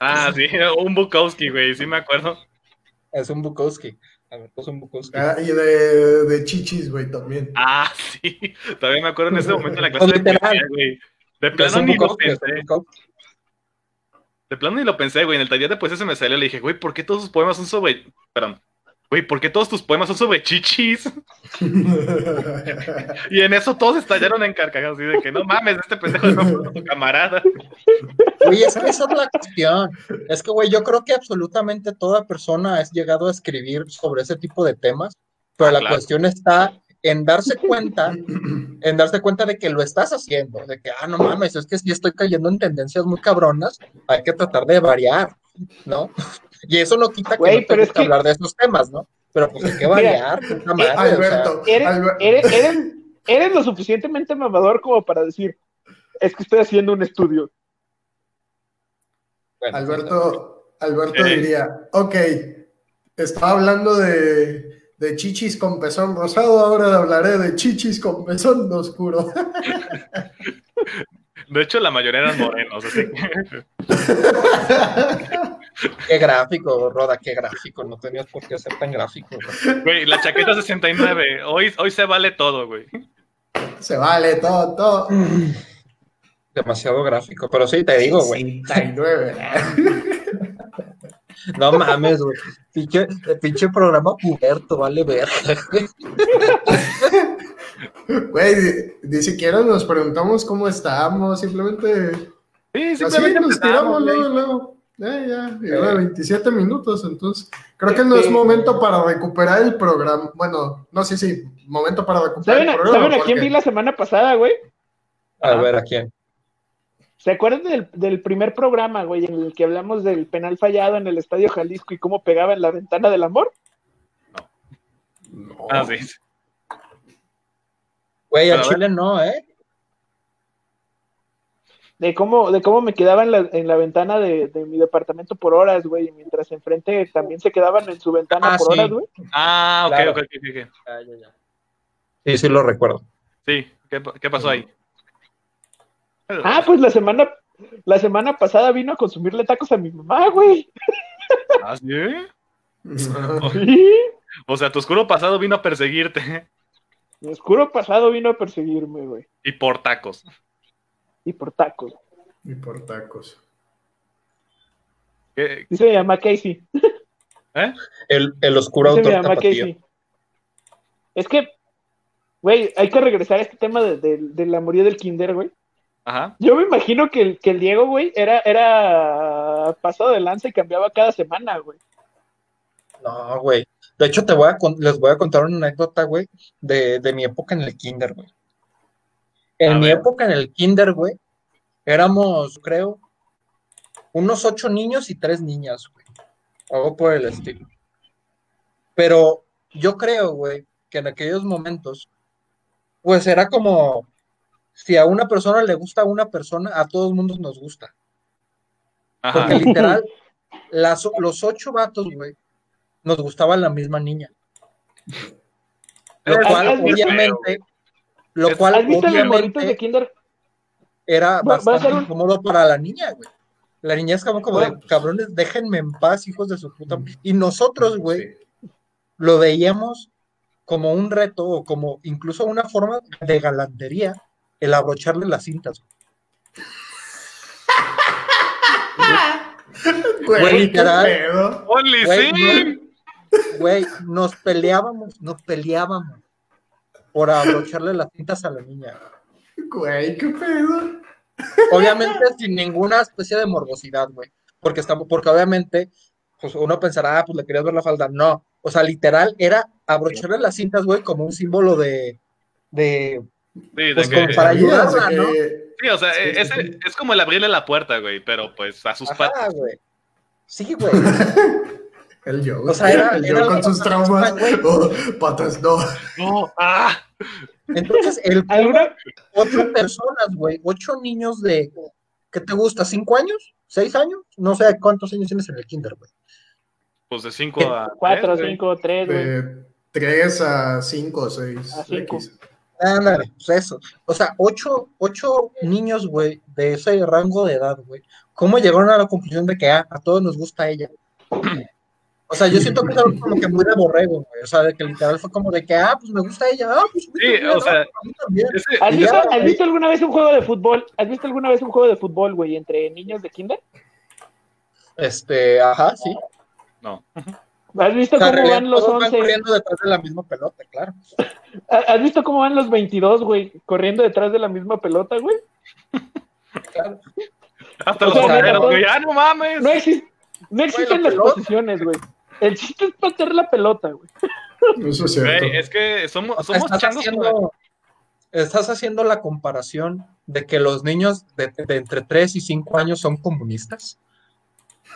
C: Ah, sí, <laughs> un Bukowski, güey, sí me acuerdo.
A: Es un Bukowski. Alberto es un Bukowski.
B: Ah, y de, de chichis, güey, también.
C: Ah, <laughs> sí. También me acuerdo en ese momento en la clase de poesía, güey. De plano ni lo pensé. De plano ni lo pensé, güey. En el taller de poesía se me salió. Le dije, güey, ¿por qué todos tus poemas son sobre. Perdón. Güey, ¿por qué todos tus poemas son sobre chichis? <laughs> y en eso todos estallaron en carcajadas. Así de que no mames, este pendejo es tu camarada.
A: Güey, es que esa es la cuestión. Es que, güey, yo creo que absolutamente toda persona ha llegado a escribir sobre ese tipo de temas. Pero ah, la cuestión está en darse cuenta, en darse cuenta de que lo estás haciendo, de que, ah, no mames, es que si estoy cayendo en tendencias muy cabronas, hay que tratar de variar, ¿no? Y eso no quita que no pero es que... hablar de esos temas, ¿no? Pero pues hay que variar,
B: madre, Alberto,
D: eres, lo suficientemente mamador como para decir, es que estoy haciendo un estudio.
B: Alberto, Alberto diría, ok, estaba hablando de de chichis con pezón rosado, ahora hablaré de chichis con pezón oscuro. <laughs>
C: De hecho, la mayoría eran morenos, así <laughs>
A: Qué gráfico, Roda, qué gráfico. No tenías por qué ser tan gráfico.
C: Güey, la chaqueta 69. Hoy, hoy se vale todo, güey.
B: Se vale todo, todo.
A: Demasiado gráfico, pero sí, te digo, güey. 69. No mames, güey. Pinche, pinche programa puberto, vale ver. <laughs>
B: Güey, ni siquiera nos preguntamos cómo estábamos, simplemente.
C: Sí, simplemente
B: nos tiramos luego, luego. Ya, ya, lleva 27 minutos, entonces creo que no es momento para recuperar el programa. Bueno, no, sí, sí, momento para recuperar
D: el programa. ¿Saben a quién vi la semana pasada, güey?
A: A ver, ¿a quién?
D: ¿Se acuerdan del, primer programa, güey, en el que hablamos del penal fallado en el Estadio Jalisco y cómo pegaba en la ventana del amor?
C: No. Ah, sí.
A: Güey, a Chile no, ¿eh?
D: De cómo, de cómo me quedaba en la, en la ventana de, mi departamento por horas, güey, mientras enfrente también se quedaban en su ventana ah, por horas, güey.
C: Ah, ok, ok, ok, ok. Ah, ya,
A: ya. Sí, sí lo recuerdo.
C: Sí, ¿qué, qué pasó ahí?
D: Ah, pues la semana, la semana pasada vino a consumirle tacos a mi mamá, güey.
C: ¿Ah, sí? <laughs> <laughs> O sea, tu oscuro pasado vino a perseguirte.
D: Mi oscuro pasado vino a perseguirme, güey.
C: Y por tacos.
D: Y por tacos.
B: Y por tacos.
D: ¿Qué? Dice mi llama Casey.
A: ¿Eh? El, el oscuro Dice autor Casey.
D: Es que, güey, hay que regresar a este tema de, de, de la moría del kinder, güey. Yo me imagino que el, que el Diego, güey, era, era pasado de lanza y cambiaba cada semana, güey.
A: No, güey. De hecho, te voy a, les voy a contar una anécdota, güey, de, mi época en el kinder, güey. En mi época en el kinder, güey, éramos, creo, unos ocho niños y tres niñas, güey. Algo por el estilo. Pero yo creo, güey, que en aquellos momentos, pues era como si a una persona le gusta a una persona, a todos mundos nos gusta. Porque literal, <laughs> los ocho vatos, güey, nos gustaba la misma niña. Lo cual, obviamente, lo cual, obviamente, era bastante incómodo para la niña, güey. La niña es como, como de, cabrones, déjenme en paz, hijos de su puta. Y nosotros, güey, lo veíamos como un reto o como incluso una forma de galantería el abrocharle las cintas. <laughs> Güey, literal. Güey, nos peleábamos, nos peleábamos por abrocharle las cintas a la niña.
B: Güey, qué pedo.
A: Obviamente sin ninguna especie de morbosidad, güey. Porque estamos, porque obviamente, pues uno pensará, ah, pues le querías ver la falda. No. O sea, literal, era abrocharle las cintas, güey, como un símbolo de, de,
C: Sí, de
A: pues
C: que-
A: como para ayudarla, ¿no?
C: sí, o sea,
B: Sí, sí,
C: es como el abrirle la puerta, güey, pero pues a sus patas.
A: Ajá, güey. Sí, güey. <laughs>
B: El yo,
A: O sea, era-
B: el
A: era
B: yo con sus traumas. Oh, patas, no.
C: No, ah,
A: Entonces, el <laughs>
D: ¿Alguna?
A: ocho personas, güey, ocho niños de, ¿qué te gusta? ¿Cinco años? ¿Seis años? No sé cuántos años tienes en el kinder, güey.
C: pues de 5 a.
D: Cuatro,
C: tres,
D: cinco, tres, güey.
B: De 3 a 5 o 6.
D: A cinco.
A: Ándale, pues eso. O sea, ocho, ocho niños, güey, de ese rango de edad, güey. ¿Cómo llegaron a la conclusión de que ah, a todos nos gusta ella? O sea, yo siento que es algo <laughs> como que muy de borrego, güey. O sea, de que literal fue como de que, ah, pues me gusta ella. Ah, pues
C: Sí,
A: también,
C: o sea,
A: a mí también.
C: Ese-
D: ¿Has visto,
A: ya,
D: has
A: güey.
D: visto alguna vez un juego de fútbol? ¿Has visto alguna vez un juego de fútbol, güey, entre niños de kinder?
A: Este, ajá, sí.
C: no.
D: ¿Has visto
A: O sea, en
D: cómo van los
A: todos van
D: 11?
A: corriendo detrás de la misma pelota, claro. <laughs>
D: ¿Has visto cómo van los 22, güey, corriendo detrás de la misma pelota, güey?
A: claro.
C: Hasta
D: O
C: los
D: sea,
C: güey, ah, no mames.
D: No, exi- no existen
A: la
D: las
A: pelota.
D: posiciones, güey. El chiste es patear la pelota, güey.
B: Eso es cierto.
C: Güey, es que somos, somos
A: estás
C: changos. güey.
A: haciendo, estás haciendo la comparación de que los niños de, de entre 3 y 5 años son comunistas.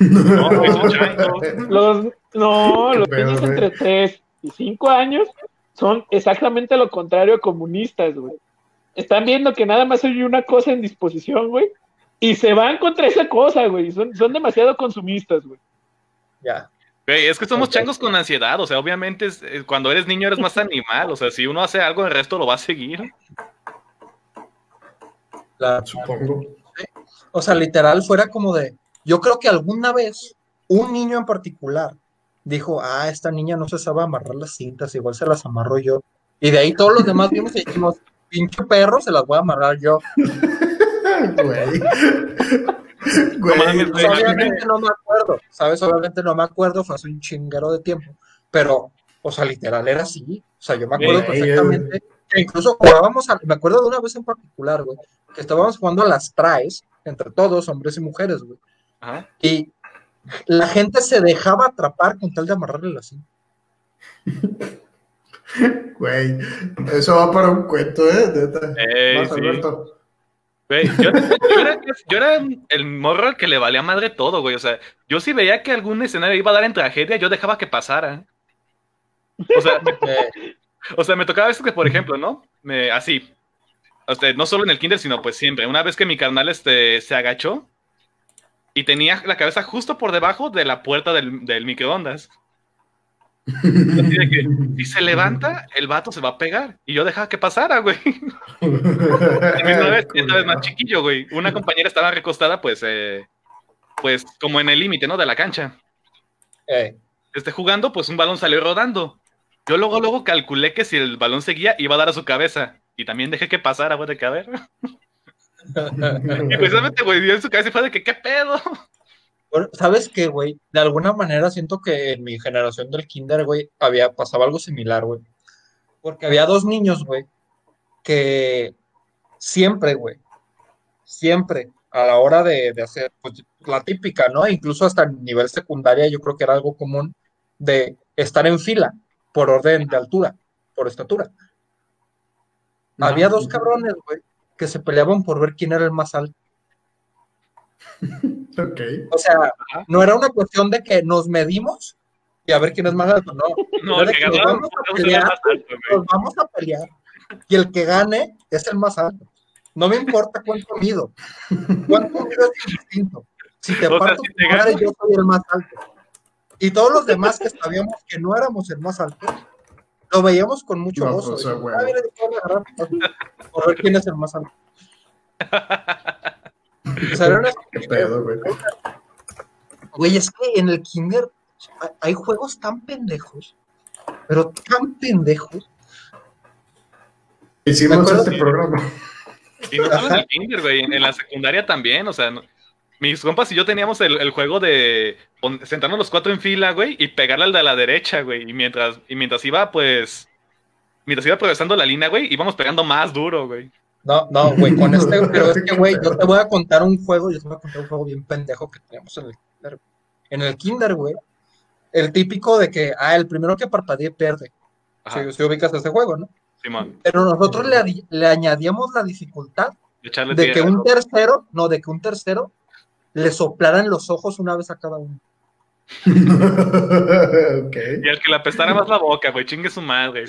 C: No, güey, son changos.
D: Los, no, los
B: Pero,
D: niños
B: güey.
D: entre 3 y 5 años son exactamente lo contrario a comunistas, güey. Están viendo que nada más hay una cosa en disposición, güey. Y se van contra esa cosa, güey. Son, son demasiado consumistas, güey.
A: Ya.
C: Güey, es que somos changos con ansiedad, o sea, obviamente es- eh, cuando eres niño eres más animal, o sea, si uno hace algo, el resto lo va a seguir.
A: La-
B: Supongo.
A: o sea, literal fuera como de, yo creo que alguna vez un niño en particular dijo, ah, esta niña no se sabe amarrar las cintas, igual se las amarro yo. Y de ahí todos los demás vimos y dijimos, pinche perro, se las voy a amarrar yo. <laughs>
B: Güey. <laughs> Güey.
A: obviamente no me acuerdo, ¿sabes? Obviamente no me acuerdo, fue hace un chingero de tiempo, pero, o sea, literal era así. O sea, yo me acuerdo
B: Güey,
A: perfectamente que incluso jugábamos, a- me acuerdo de una vez en particular, güey, que estábamos jugando a las traes, entre todos, hombres y mujeres, güey,
C: Ajá.
A: y la gente se dejaba atrapar con tal de amarrarle la cinta. <laughs>
B: Güey. Eso va para un cuento, ¿eh?
C: Ey, sí.
B: Alberto.
C: Güey, yo, yo era, yo era el morro al que le valía madre todo, güey. O sea, yo si veía que algún escenario iba a dar en tragedia, yo dejaba que pasara. O sea, me, <laughs>
A: Eh,
C: o sea, me tocaba veces que, por ejemplo, ¿no? Me, así. O sea, no solo en el kinder, sino pues siempre. Una vez que mi carnal este, se agachó y tenía la cabeza justo por debajo de la puerta del, del microondas. Que, <laughs> si se levanta, el vato se va a pegar. Y yo dejaba que pasara, güey. Y una vez, esta vez más chiquillo, güey. Una compañera estaba recostada, pues, eh, pues, como en el límite, ¿no? De la cancha.
A: eh,
C: Este, jugando, pues un balón salió rodando. Yo luego, luego calculé que si el balón seguía, iba a dar a su cabeza. Y también dejé que pasara, güey, de que a ver. <laughs> Y precisamente, güey, dio en su cabeza y fue de que, ¿qué pedo?
A: Bueno, ¿sabes qué, güey? De alguna manera siento que en mi generación del kinder, güey, había, pasaba algo similar, güey. Porque había dos niños, güey, que siempre, güey, siempre, a la hora de, de hacer, pues, la típica, ¿no? Incluso hasta en nivel secundaria yo creo que era algo común de estar en fila por orden de altura, por estatura. Había dos cabrones, güey, que se peleaban por ver quién era el más alto. <laughs> O sea, no era una cuestión de que nos medimos y a ver quién es más alto, no. <laughs>
C: No, el que
A: que nos vamos a pelear,
C: más alto, güey.
A: nos vamos a pelear y el que gane es el más alto. No me importa cuánto mido. Cuánto mido es indistinto. Si te
C: O sea,
A: parto
C: si te
A: tu madre,
C: gano-
A: yo soy el más alto. Y todos los demás que sabíamos que no éramos el más alto, lo veíamos con mucho
B: No,
A: gozo.
B: pues, a.
A: "Ah, ver quién es el más alto. <laughs> O sea, era una
B: Qué pedo, güey.
A: Güey, es que en el kinder hay- juegos tan pendejos, pero tan pendejos.
B: Hicimos este
A: que-
B: programa.
C: Y no solo en el kinder, güey, en la secundaria también, o sea, no- mis compas y yo teníamos el, el juego de sentarnos los cuatro en fila, güey, y pegarle al de la derecha, güey, y mientras, y mientras iba, pues, mientras iba progresando la línea, güey, íbamos pegando más duro, güey.
A: No, no, güey, con este, <laughs> pero es que, güey, yo te voy a contar un juego, yo te voy a contar un juego bien pendejo que teníamos en el kinder. En el kinder, güey, el típico de que, ah, el primero que parpadee pierde.
C: Ajá.
A: Si, si ubicas ese juego, ¿no? Pero nosotros le, añadíamos la dificultad de que un tercero, no, de que un tercero le soplaran los ojos una vez a cada uno. <laughs>
C: Y el que le apestara más la boca, güey, chingue su madre.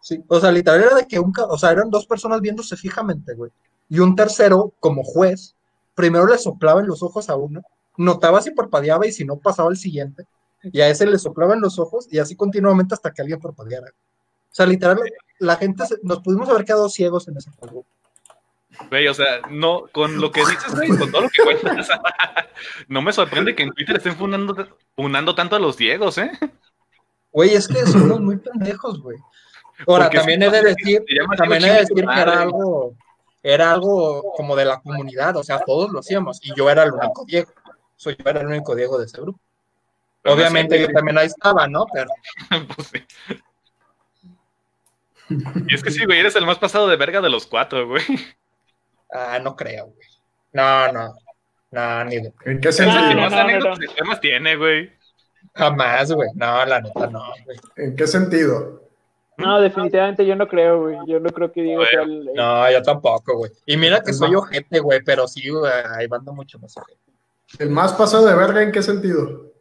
A: Sí, o sea, literal era de que un, o sea, eran dos personas viéndose fijamente, güey. Y un tercero, como juez, primero le soplaba en los ojos a uno, notaba si parpadeaba y si no pasaba al siguiente, y a ese le soplaba en los ojos y así continuamente hasta que alguien parpadeara. O sea, literal, la gente, nos pudimos haber quedado ciegos en ese juego.
C: Güey, o sea, no, con lo que dices, güey, con todo lo que cuentas, <laughs> no me sorprende que en Twitter estén funando, tanto a los ciegos, ¿eh?
A: Güey, es que somos muy pendejos, güey. Ahora, también he de decir, también he de decir que era algo, era algo como de la comunidad, o sea, todos lo hacíamos, y yo era el único Diego. Soy yo era el único Diego de ese grupo. Obviamente yo también ahí estaba, ¿no? Pero. <laughs> pues sí.
C: Y es que sí, güey, eres el más pasado de verga de los cuatro, güey.
A: Ah, no creo, güey. No, no. No, ni de...
B: ¿En qué sentido?
C: No, no, ¿Qué más tiene, güey?
A: Jamás, güey. No, la neta no, güey.
B: ¿En qué sentido?
D: No, definitivamente yo no creo, güey. Yo no creo que Diego sea el...
A: No, yo tampoco, güey. Y mira que soy ojete, güey, pero sí, güey, ahí manda mucho más ojete.
B: ¿El más pasado de verga en qué sentido?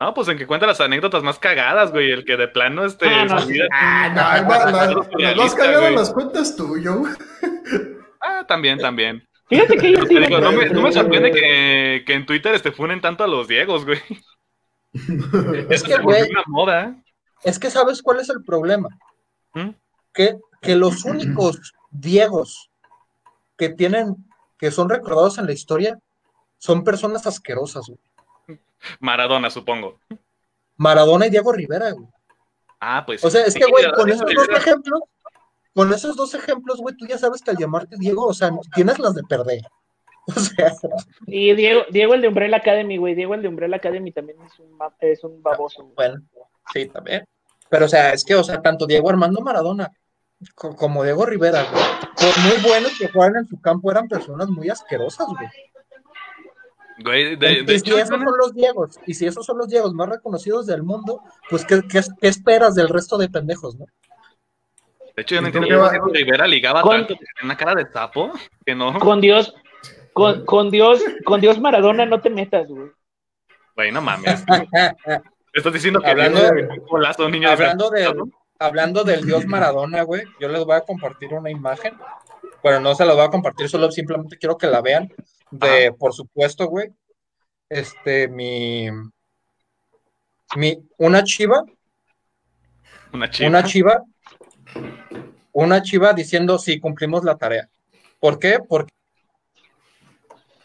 C: No, pues en que cuenta las anécdotas más cagadas, güey. El que de plano este.
B: Ah, no, ah, no, las más cagadas las cuentas tú, yo. <laughs>
C: Ah, también, también.
D: Fíjate que yo
C: digo, no, me, no me sorprende que, que en Twitter este funen tanto a los Diegos, güey. <laughs>
A: Es que, güey. Una moda. Es que sabes cuál es el problema. ¿Mm? Que, que los únicos Diegos que tienen, que son recordados en la historia, son personas asquerosas, güey.
C: Maradona, supongo.
A: Maradona y Diego Rivera, güey.
C: Ah, pues.
A: O sea, es que, güey, con esos dos ejemplos, con esos dos ejemplos, güey, tú ya sabes que al llamarte Diego, o sea, tienes las de perder. <laughs> O sea.
D: Y Diego, Diego el de Umbrella Academy, güey. Diego el de Umbrella Academy también es un, es un baboso.
A: Bueno, sí, también. Pero, o sea, es que, o sea, tanto Diego Armando Maradona como Diego Rivera, güey, por muy buenos que juegan en su campo, eran personas muy asquerosas, güey y si esos son los Diegos, y si esos son los Diegos más reconocidos del mundo, pues ¿qué, esperas del resto de pendejos, no?
C: De hecho, yo no entiendo que Rivera ligaba con, tanto en una cara de sapo que no.
D: Con Dios, con, con Dios, con Dios Maradona no te metas, güey.
C: Güey, no mames. <laughs> Estás diciendo que
A: hablando, de, hablando, hablando del Dios Maradona, güey, yo les voy a compartir una imagen. Pero no se la voy a compartir, solo simplemente quiero que la vean de, por supuesto, güey, este, mi, mi, una chiva,
C: una chiva,
A: una chiva, una chiva diciendo, sí, cumplimos la tarea. ¿Por qué? Porque...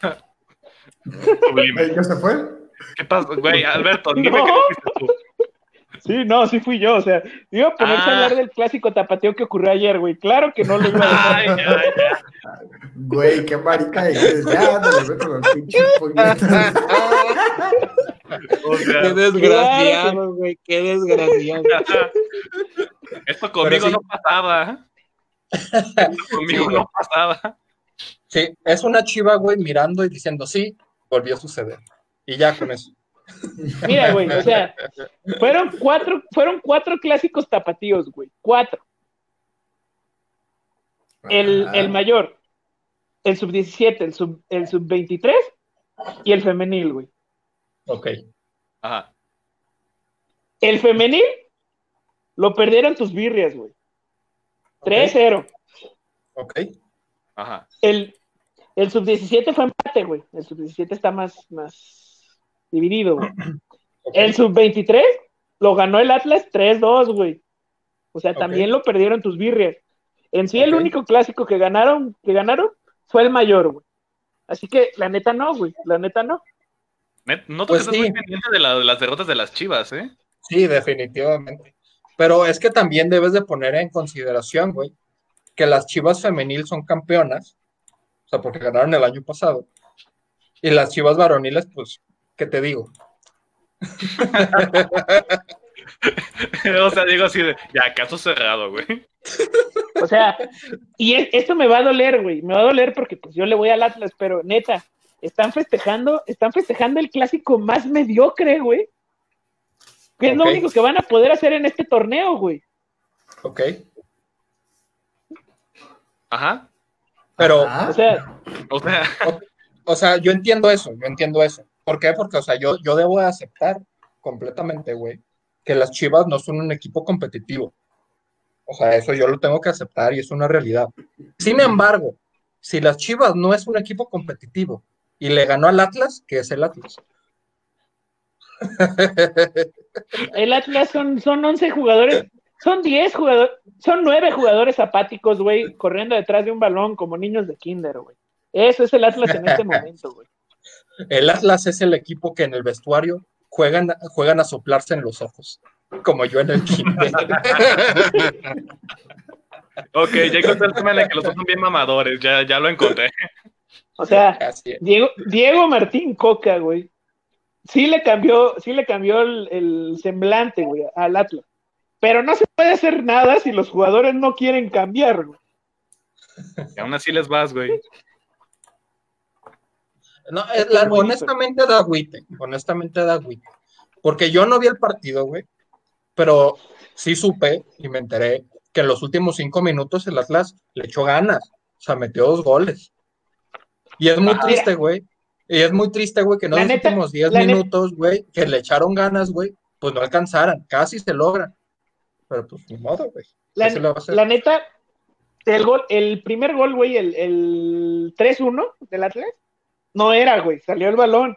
A: <laughs>
B: ¿Ya se fue?
C: ¿Qué pasa, güey? Alberto, dime qué tú.
D: Sí, no, sí fui yo. O sea, iba a ponerse a hablar ah. del clásico tapateo que ocurrió ayer, güey. Claro que no lo iba a
B: decir. Güey, qué marica eres. Ya, no le meto los pinches
A: Qué desgraciado, güey. Qué desgraciado.
C: Esto conmigo no pasaba. Esto conmigo no pasaba.
A: Sí, es una chiva, güey, mirando y diciendo, sí, volvió a suceder. Y ya con eso. <laughs>
D: Mira, güey, o sea, fueron cuatro, fueron cuatro clásicos tapatíos, güey. Cuatro. El, el mayor, el sub 17, el sub, el sub 23 y el femenil, güey.
A: Ok.
C: Ajá.
D: El femenil lo perdieron tus birrias, güey. 3-0.
A: Ok.
C: Ajá.
D: El, el sub 17 fue empate, güey. El sub 17 está más, más dividido, El sub-23 lo ganó el Atlas 3-2, güey. O sea, también lo perdieron tus birrias. En sí, el único clásico que ganaron, que ganaron fue el mayor, güey. Así que, la neta no, güey. La neta no.
C: No pues estás muy pendiente de, de, las derrotas de las chivas, ¿eh?
A: Sí, definitivamente. Pero es que también debes de poner en consideración, güey, que las chivas femenil son campeonas. O sea, porque ganaron el año pasado. Y las chivas varoniles, pues, ¿qué te digo? <laughs>
C: o sea, digo así de, ya, caso cerrado, güey.
D: O sea, y esto me va a doler, güey, me va a doler porque pues yo le voy al Atlas, pero neta, están festejando, están festejando el clásico más mediocre, güey. Que es lo único que van a poder hacer en este torneo, güey.
A: Ok.
C: Ajá.
A: Pero,
D: o sea,
C: o sea,
A: o, sea, yo entiendo eso, yo entiendo eso. ¿Por qué? Porque, o sea, yo, yo debo de aceptar completamente, güey, que las Chivas no son un equipo competitivo. O sea, eso yo lo tengo que aceptar y es una realidad. Sin embargo, si las Chivas no es un equipo competitivo y le ganó al Atlas, ¿qué es el Atlas? <laughs>
D: El Atlas son, son 11 jugadores, son 10 jugadores, son 9 jugadores apáticos, güey, corriendo detrás de un balón como niños de kinder, güey. Eso es el Atlas en este <laughs> momento, güey.
A: El Atlas es el equipo que en el vestuario juegan, juegan a soplarse en los ojos, como yo en el kinder. <laughs>
C: ok, ya encontré el tema en el que los dos son bien mamadores, ya, ya lo encontré.
D: O sea, Diego, Diego Martín Coca, güey, sí le cambió, sí le cambió el, semblante, güey, al Atlas. Pero no se puede hacer nada si los jugadores no quieren cambiar, güey.
C: Y aún así les vas, güey.
A: No, honestamente da agüite, honestamente da agüite. Porque yo no vi el partido, güey, pero sí supe y me enteré que en los últimos cinco minutos el Atlas le echó ganas, o sea, metió dos goles. Y es muy ah, triste, güey, y es muy triste, güey, que no los últimos 10 minutos, güey, que le echaron ganas, güey, pues no alcanzaran. Casi se logra. Pero pues ni modo, güey.
D: La, neta, el gol, el primer gol, güey, el, el 3-1 del Atlas, no era, güey, salió el balón.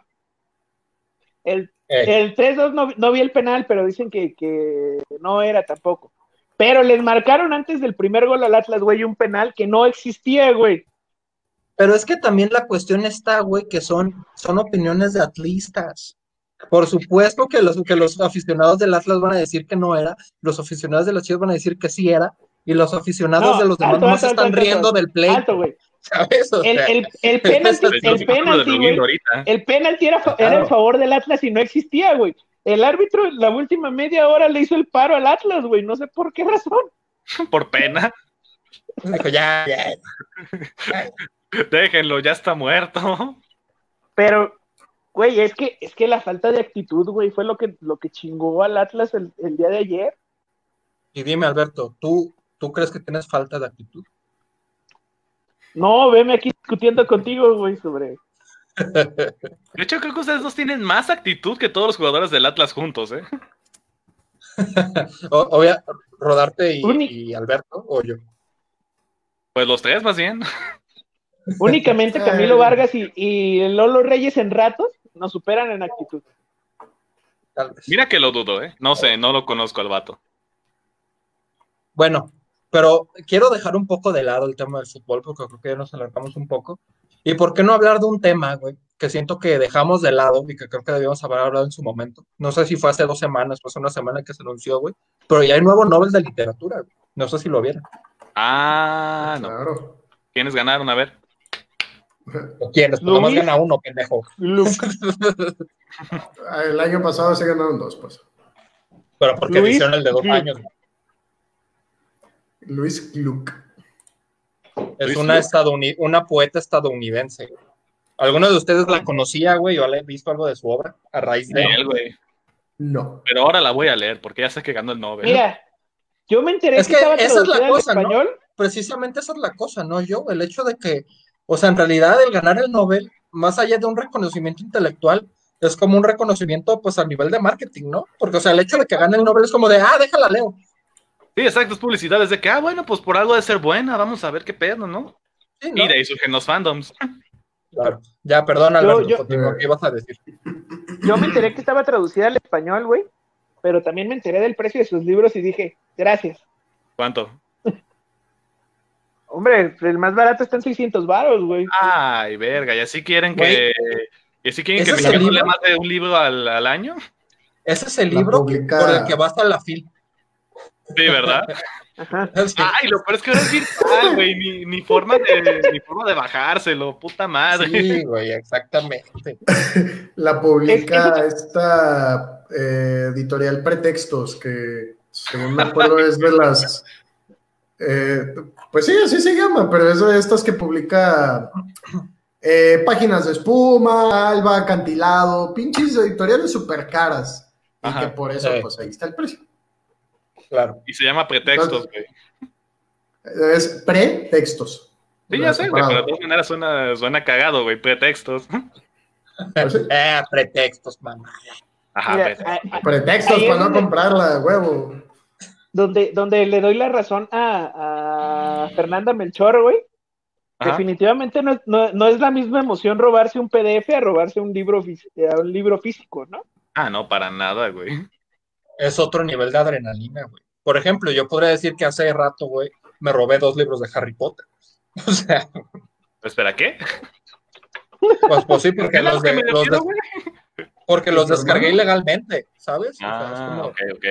D: El, eh. el 3-2 no, no, vi el penal, pero dicen que, que no era tampoco. Pero les marcaron antes del primer gol al Atlas, güey, un penal que no existía, güey.
A: Pero es que también la cuestión está, güey, que son, son opiniones de atlistas. Por supuesto que los, que los aficionados del Atlas van a decir que no era, los aficionados de los Chivas van a decir que sí era, y los aficionados de los demás no se están riendo del play.
D: ¿Sabes? el, el, <laughs> el, penalti, el penalti, el penalti era, era en favor del Atlas y no existía, güey. El árbitro la última media hora le hizo el paro al Atlas, güey, no sé por qué razón. <laughs>
C: Por pena.
A: Dijo, ya, ya.
C: Déjenlo, ya está muerto.
D: Pero, güey, es que, es que la falta de actitud, güey, fue lo que, lo que chingó al Atlas el, día de ayer.
A: Y dime, Alberto, ¿tú, ¿tú crees que tienes falta de actitud?
D: No, veme aquí discutiendo contigo, güey, sobre. <laughs>
C: De hecho, creo que ustedes dos tienen más actitud que todos los jugadores del Atlas juntos, ¿eh? <laughs>
A: o, voy a rodarte y, y Alberto o yo.
C: Pues los tres, más bien. <laughs>
D: Únicamente Camilo Vargas y, Lolo Reyes en ratos nos superan en actitud.
C: Mira que lo dudo, ¿eh? No sé, no lo conozco al vato.
A: Bueno, pero quiero dejar un poco de lado el tema del fútbol porque creo que ya nos alargamos un poco. ¿Y por qué no hablar de un tema, güey, que siento que dejamos de lado y que creo que debíamos haber hablado en su momento? No sé si fue hace dos semanas, fue hace una semana que se anunció, güey, pero ya hay nuevo Nobel de literatura, güey. No sé si lo vieron.
C: Ah, no. Claro. ¿Quiénes ganaron? A ver. <laughs>
A: ¿Quiénes? Pues nomás gana uno, pendejo. <laughs>
B: el año pasado se ganaron dos, pues.
A: Pero porque Luis hicieron el de dos años.
B: Luis Gluck.
A: Es una, una poeta estadounidense. ¿Alguno de ustedes la conocía, güey? ¿O he visto algo de su obra a raíz de
C: él, güey?
B: No.
C: Pero ahora la voy a leer porque ya sé que ganó el Nobel.
D: Mira, yo me enteré
A: es que, esa es la cosa, ¿no? Precisamente esa es la cosa, ¿no? Yo, el hecho de que o sea, en realidad el ganar el Nobel, más allá de un reconocimiento intelectual, es como un reconocimiento pues a nivel de marketing, ¿no? Porque, o sea, el hecho de que gane el Nobel es como de, ah, déjala, leo.
C: Sí, exacto, es publicidad, es de que, ah, bueno, pues por algo de ser buena, vamos a ver qué pedo, ¿no? Sí, ¿no? Y de ahí surgen los fandoms.
A: Claro. Ya, perdón, Alberto, ¿qué ibas a decir?
D: Yo me enteré que estaba traducida al español, güey, pero también me enteré del precio de sus libros y dije, gracias.
C: ¿Cuánto? <laughs>
D: Hombre, el más barato está en 600 varos, güey.
C: Ay, verga, y así quieren que... ¿Y así quieren que me le más de un libro al, al, año?
A: Ese es el libro por el que vas a la fil.
C: Sí, ¿verdad? <laughs> Ay, lo peor es que ahora es virtual, güey, ni, ni, forma de, ni forma de bajárselo, puta madre.
A: Sí, güey, exactamente. <laughs>
B: La publica esta eh, editorial Pretextos, que según me acuerdo es de las eh, pues sí, así se llama, pero es de estas que publica eh, páginas de espuma, alba, acantilado, pinches editoriales súper caras. y que por eso, pues ahí está el precio.
A: Claro.
C: Y se llama pretextos, güey.
B: Es pretextos.
C: Sí, ya sé, güey, pero de todas maneras suena, suena cagado, güey, pretextos. <laughs>
A: eh, pretextos, mamá.
B: Ajá, pretextos para no comprarla, huevo.
D: Donde, donde le doy la razón a, a Fernanda Melchor, güey. Definitivamente no, no, no, es la misma emoción robarse un PDF a robarse un libro, un libro físico, ¿no?
C: Ah, no, para nada, güey.
A: Es otro nivel de adrenalina, güey. Por ejemplo, yo podría decir que hace rato, güey, me robé dos libros de Harry Potter. <laughs> O sea.
C: ¿Espera qué?
A: Pues, pues sí, porque <laughs> los, de, los porque los descargué ilegalmente, ¿sabes?
C: Ah, ok, ok.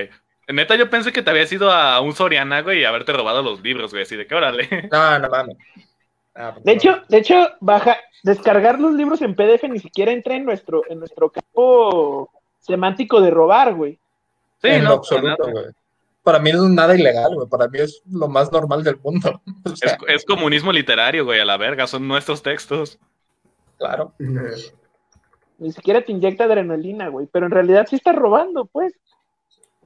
C: Neta, yo pensé que te habías ido a un Soriana, güey, y haberte robado los libros, güey, así de qué órale. <laughs>
A: No, no mames.
D: Ah, pues de hecho, de hecho, baja, descargar los libros en PDF ni siquiera entra en nuestro, en nuestro campo semántico de robar, güey.
A: Sí, en no, absoluto, güey para mí no es nada ilegal, güey. Para mí es lo más normal del mundo. <laughs>
C: es, comunismo literario, güey, a la verga. Son nuestros textos.
A: Claro.
D: Ni siquiera te inyecta adrenalina, güey. Pero en realidad sí estás robando, pues.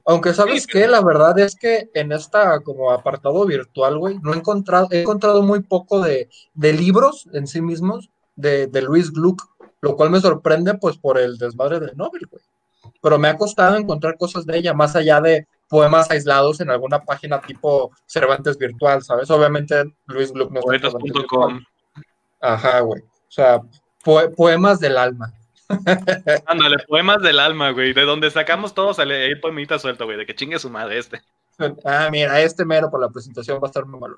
A: Aunque sabes que la verdad es que en esta como apartado virtual, güey, no he encontrado, he encontrado muy poco de, libros en sí mismos de, de Luis Gluck, lo cual me sorprende pues por el desmadre del Nobel, güey. Pero me ha costado encontrar cosas de ella, más allá de poemas aislados en alguna página tipo Cervantes virtual, ¿sabes? Obviamente Luis Gluck no
C: Poetas.com.
A: Ajá, güey. O sea, poemas del alma. <laughs>
C: Ándale, poemas del alma, güey. De donde sacamos todos el, poemita suelto, güey. De que chingue su madre este.
A: Ah, mira, este mero por la presentación va a estar muy malo.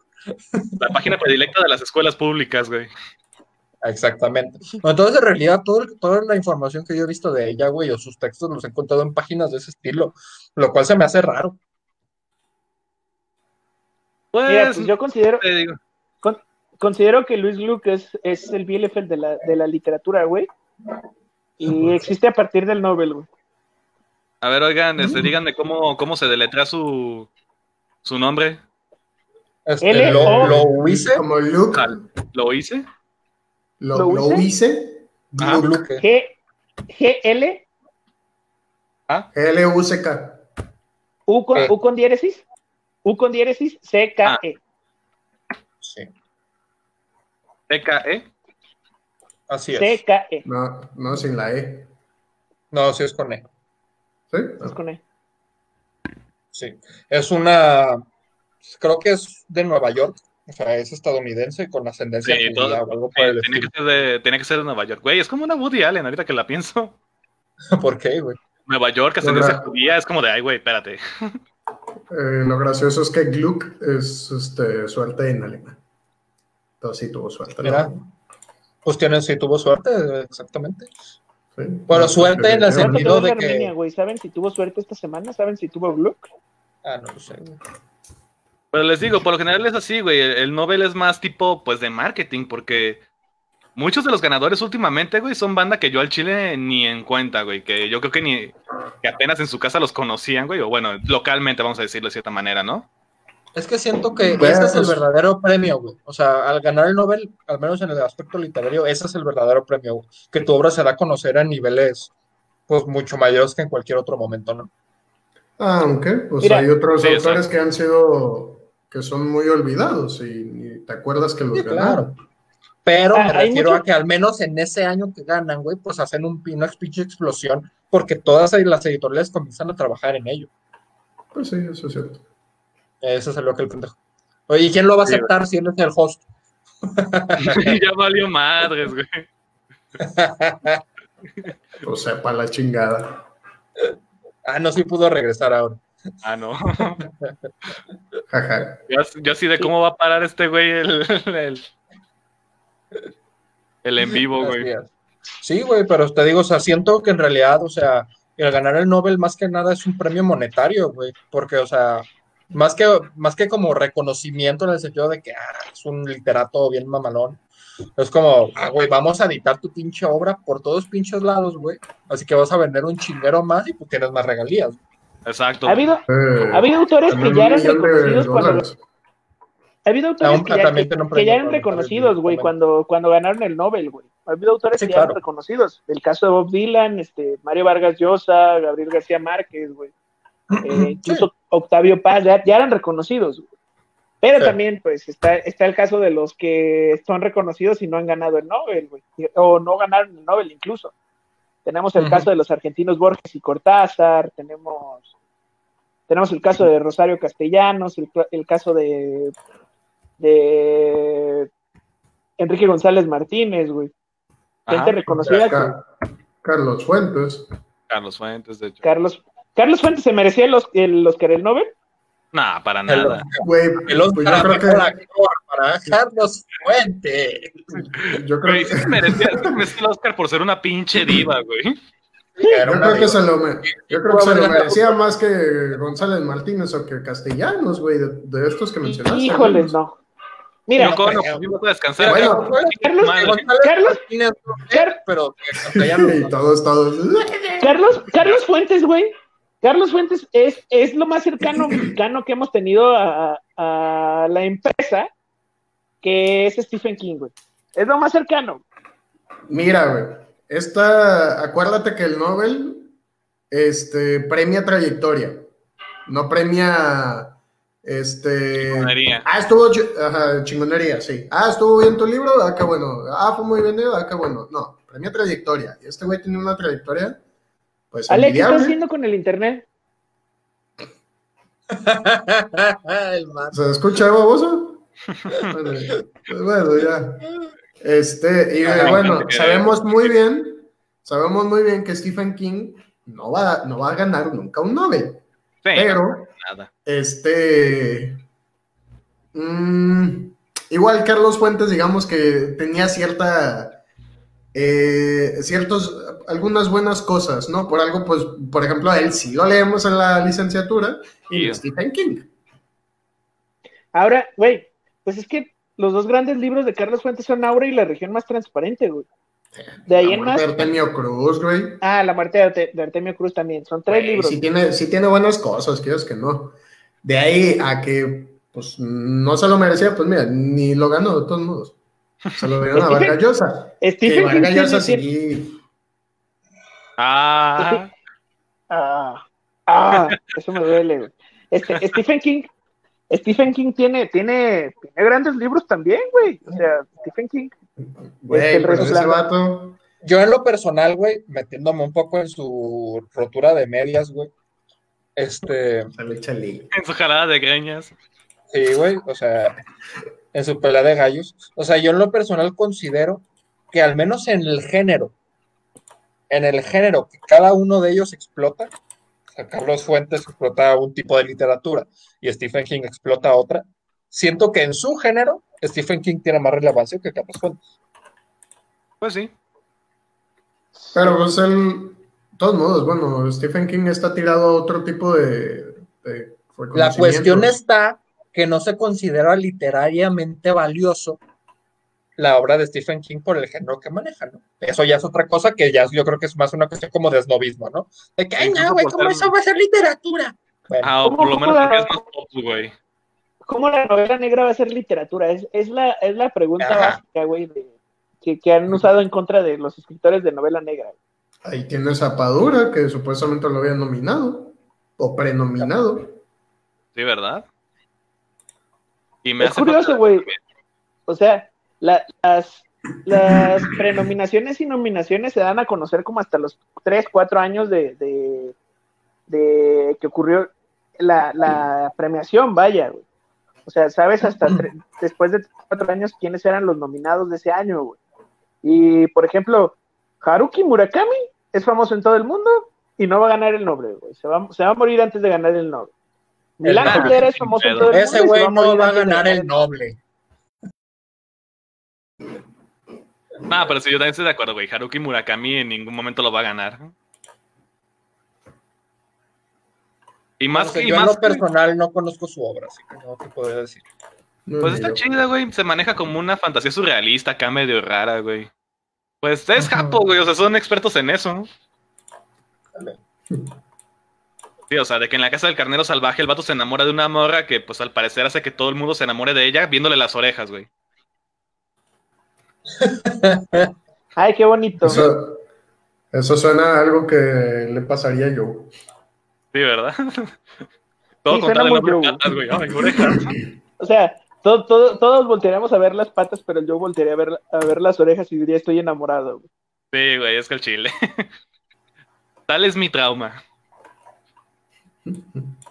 C: La página predilecta de las escuelas públicas, güey.
A: Exactamente. <laughs> Entonces, en realidad, toda la información que yo he visto de ella, güey, o sus textos los he encontrado en páginas de ese estilo, lo cual se me hace raro.
D: Pues, pues yo considero, considero que Luis Luke es, es el Bielefeld de la, de la literatura, güey. Y existe a partir del Nobel, güey.
C: A ver, oigan, este, díganme cómo, cómo se deletra su, su nombre.
A: Este, lo, lo, hice.
B: Como Luke.
C: ¿Lo hice?
B: Lo, lo hice.
D: Ah, G, G, L.
B: ¿Ah? L U C K.
D: U con, U con diéresis. U con diéresis C K E.
A: Sí.
C: C K E.
A: Así es.
D: C K E.
B: No, no sin la E.
A: No, sí es con E.
B: ¿Sí?
D: Es con E.
A: Sí. Es una. Creo que es de Nueva York. O sea, es estadounidense con ascendencia
C: sí, todo, algo por el tiene, que ser de, tiene que ser de Nueva York. Güey, es como una Woody Allen, ahorita que la pienso. <laughs>
A: ¿Por qué, güey?
C: Nueva York, ascendencia judía, es como de, ay, güey, espérate.
B: Eh, lo gracioso es que Gluck es este, suerte en alemán. Entonces sí tuvo suerte.
A: Mira, pues tiene, sí tuvo suerte, exactamente. Sí, bueno, suerte en el sentido de que...
D: ¿Saben si tuvo suerte esta semana? ¿Saben si tuvo Gluck?
A: Ah, no lo sé, güey.
C: Pero les digo, por lo general es así, güey. El Nobel es más tipo, pues, de marketing, porque muchos de los ganadores últimamente, güey, son banda que yo al Chile ni en cuenta, güey. Que yo creo que ni, que apenas en su casa los conocían, güey. O bueno, localmente, vamos a decirlo de cierta manera, ¿no?
A: Es que siento que ese es el pues verdadero premio, güey. O sea, al ganar el Nobel, al menos en el aspecto literario, ese es el verdadero premio, güey. Que tu obra se da a conocer a niveles, pues, mucho mayores que en cualquier otro momento, ¿no?
B: Aunque, pues hay otros autores que han sido que son muy olvidados y, te acuerdas que los ganaron.
A: Pero ah, me refiero a que al menos en ese año que ganan, güey, pues hacen un, una pinche explosión porque todas las editoriales comienzan a trabajar en ello.
B: Pues sí, eso es cierto.
A: Eso es lo que el pendejo. Oye, ¿y quién lo va a aceptar si él es el host?
C: ya valió madres, güey. <laughs>
B: o sea, para la chingada.
A: Ah, no, sí pudo regresar ahora.
C: Ah, no. <laughs> yo, así de cómo va a parar este güey el, el, en vivo, güey.
A: Sí, güey, pero te digo, o sea, siento que en realidad, o sea, el ganar el Nobel más que nada es un premio monetario, güey, porque, o sea, más que, más que como reconocimiento en el sentido de que ah, es un literato bien mamalón, es como, ah, güey, vamos a editar tu pinche obra por todos pinches lados, güey, así que vas a vender un chinguero más y pues tienes más regalías.
C: Exacto.
D: Ha habido, eh, ha habido autores que ya eran reconocidos cuando. Ha habido autores que, ya, eran reconocidos, güey, cuando, cuando ganaron el Nobel, güey. Ha habido autores que ya eran reconocidos. El caso de Bob Dylan, este, Mario Vargas Llosa, Gabriel García Márquez, güey. Eh, incluso Octavio Paz, ya, eran reconocidos. Pero también, pues, está, está el caso de los que son reconocidos y no han ganado el Nobel, güey, o no ganaron el Nobel incluso. Tenemos el caso de los argentinos Borges y Cortázar, tenemos, tenemos el caso de Rosario Castellanos, el, caso de, de Enrique González Martínez, güey. Gente reconocida.
B: Carlos Fuentes.
C: Carlos Fuentes, de hecho.
D: Carlos, Carlos Fuentes se merecía los, el Oscar el Nobel.
C: No, para nada.
A: Güey, el Oscar pues creo que... para Carlos Fuentes.
C: Yo creo que se merecía, el Oscar por ser una pinche diva, güey.
B: Yo creo, que se lo, yo creo que se lo merecía más que González Martínez o que Castellanos, güey, de, estos que mencionaste.
D: Híjoles, no. Mira, no, no, no,
C: puedo descansar. Bueno,
D: Carlos, Carlos, Carlos,
A: pero <laughs>
B: todos, todos.
D: Carlos, Carlos Fuentes, güey, Carlos Fuentes es, es lo más cercano mexicano que hemos tenido a, la empresa, que es Stephen King, güey. Es lo más cercano.
B: Mira, güey. Esta, acuérdate que el Nobel este, premia trayectoria, no premia este.
C: Chingonería.
B: Ah, estuvo. Ajá, chingonería, sí. Ah, estuvo bien tu libro. Ah, qué bueno. Ah, fue muy vendido. Ah, qué bueno. No, premia trayectoria. Y este güey tiene una trayectoria pues,
D: Ale, ¿qué estás haciendo con el internet? <laughs>
B: ¿Se escucha, baboso? <laughs> bueno, ya. Este, y bueno, sabemos muy bien, sabemos muy bien que Stephen King no va, no va a ganar nunca un Nobel. pero, este, mm, igual Carlos Fuentes, digamos que tenía cierta eh, ciertos, algunas buenas cosas, ¿no? Por algo, pues, por ejemplo, a él sí lo leemos en la licenciatura y Stephen King.
D: Ahora, güey, pues es que los dos grandes libros de Carlos Fuentes son Aura y la región más transparente, güey.
B: De ahí en más. De Artemio Cruz, güey.
D: Ah, la muerte de, Artemio Cruz también. Son tres libros.
B: Sí tiene, sí tiene buenas cosas, quieres que no. De ahí a que, pues, no se lo merecía, pues mira, ni lo ganó de todos modos. Se lo dieron a <laughs> Vargas Llosa.
D: Stephen
B: Vargas Llosa sí.
C: Ah. <laughs>
D: ah. Ah, eso me duele. Este, Stephen King, Stephen King tiene, tiene, tiene grandes libros también, güey. O sea, Stephen King.
B: Güey, pues ese vato.
A: Yo en lo personal, güey, metiéndome un poco en su rotura de medias, güey. Este.
C: En su jalada de greñas.
A: Sí, güey, o sea, en su pelea de gallos. O sea, yo en lo personal considero que al menos en el género, en el género que cada uno de ellos explota, Carlos Fuentes explota un tipo de literatura y Stephen King explota otra, siento que en su género Stephen King tiene más relevancia que Carlos Fuentes.
C: Pues sí.
B: Pero pues de todos modos, bueno, Stephen King está tirado a otro tipo de... de
A: La cuestión está que no se considera literariamente valioso la obra de Stephen King por el género que maneja, ¿no? Eso ya es otra cosa que ya yo creo que es más una cuestión como de snobismo, ¿no? De que, ay, no, güey, ¿cómo eso va a ser literatura?
C: ah, por lo menos es más pop, güey.
D: ¿Cómo la novela negra va a ser literatura? Es, es, la, es la pregunta básica, güey, que, que, han usado en contra de los escritores de novela negra.
B: Ahí tiene Zapadura, que supuestamente lo habían nominado, o prenominado.
C: Sí, ¿verdad?
D: es curioso, güey. O sea, las, las prenominaciones y nominaciones se dan a conocer como hasta los 3, 4 años de, de, que ocurrió la, premiación, vaya, güey. O sea, sabes hasta después de 4 años quiénes eran los nominados de ese año, güey. Y, por ejemplo, Haruki Murakami es famoso en todo el mundo y no va a ganar el Nobel, güey. Se va, se va a morir antes de ganar el Nobel.
A: Milán es famoso todo el Ese güey no va a ganar el noble.
C: No, pero si yo también estoy de acuerdo, güey. Haruki Murakami en ningún momento lo va a ganar. Y más que.
A: yo en lo personal no conozco su obra, así que no te podría decir.
C: Pues está chida, güey. Se maneja como una fantasía surrealista, acá medio rara, güey. Pues es Japo, güey. O sea, son expertos en eso. Sí, o sea, de que en la casa del carnero salvaje el vato se enamora de una morra que, pues al parecer hace que todo el mundo se enamore de ella viéndole las orejas, güey. <laughs>
D: Ay, qué bonito.
B: Eso, suena a algo que le pasaría yo.
C: Sí, ¿verdad? <laughs> todo sí, con tal de güey. Ay, orejas. <laughs>
D: O sea, todos voltearíamos a ver las patas, pero yo voltearía a ver, a ver las orejas y diría estoy enamorado.
C: Sí, güey, es que el chile. Tal es mi trauma.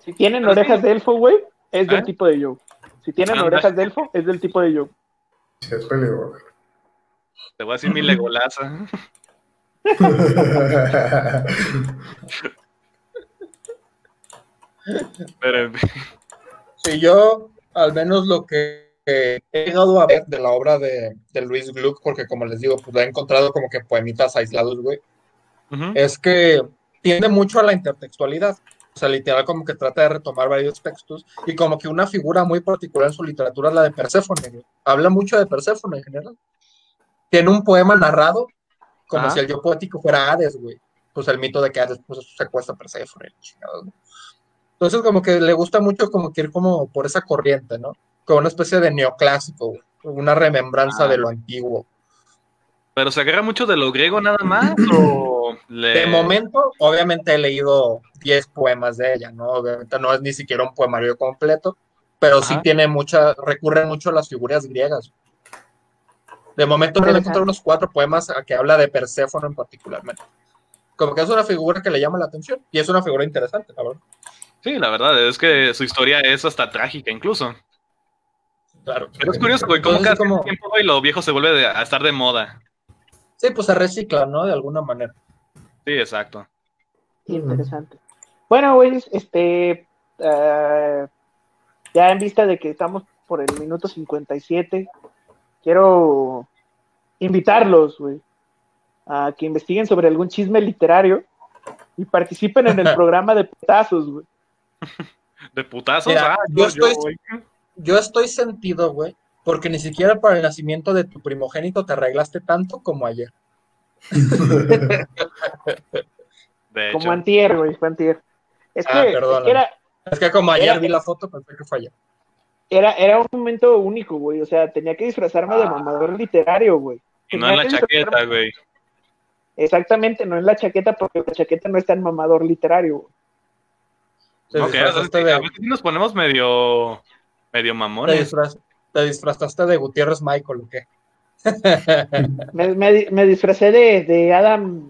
D: Si tienen orejas de elfo, güey, es del ¿Eh? tipo de yo. Si tienen orejas de elfo, es del tipo de yo.
B: Sí, es peligroso.
C: Te voy a decir mi legolaza. <laughs>
A: Pero, si yo, al menos lo que he llegado a ver de la obra de, Luis Gluck, porque como les digo, pues lo he encontrado como que poemitas aislados, güey, es que tiende mucho a la intertextualidad. O sea, literal como que trata de retomar varios textos y como que una figura muy particular en su literatura es la de Perséfone. Habla mucho de Perséfone en general. Tiene un poema narrado como si el yo poético fuera Hades, güey. Pues el mito de que Hades pues, secuestra a Perséfone. Entonces como que le gusta mucho como que ir como por esa corriente, ¿no? Como una especie de neoclásico, una remembranza ah. de lo antiguo.
C: ¿Pero se agarra mucho de lo griego nada más? ¿o
A: De momento, obviamente he leído 10 poemas de ella, ¿no? Obviamente no es ni siquiera un poemario completo, pero sí tiene mucha, recurre mucho a las figuras griegas. De momento me he encontrado unos cuatro poemas a que habla de Perséfono en particularmente. Como que es una figura que le llama la atención y es una figura interesante, la verdad.
C: Sí, la verdad, es que su historia es hasta trágica incluso. Claro. Pero es curioso, güey, cómo cada como... tiempo y lo viejo se vuelve a estar de moda.
A: Sí, pues se recicla, ¿no? De alguna manera.
C: Sí, exacto.
D: Interesante. Bueno, güey, este, eh, ya en vista de que estamos por el minuto 57, quiero invitarlos, güey, a que investiguen sobre algún chisme literario y participen en el <laughs> programa de putazos, güey.
C: ¿De putazos? ah,
A: yo, estoy, yo estoy sentido, güey, porque ni siquiera para el nacimiento de tu primogénito te arreglaste tanto como ayer.
D: como antier, güey, fue antier. Es, ah, que, es que, era,
A: es que como ayer vi la foto, pensé que fue ayer.
D: Era, era un momento único, güey. O sea, tenía que disfrazarme de ah. mamador literario, güey.
C: Y no en la chaqueta, güey.
D: Exactamente, no en la chaqueta, porque la chaqueta no está en mamador literario.
C: Ok, de... a veces nos ponemos medio, medio mamones
A: te disfrazaste de Gutiérrez Michael o qué? <laughs>
D: me, disfracé de, de, Adam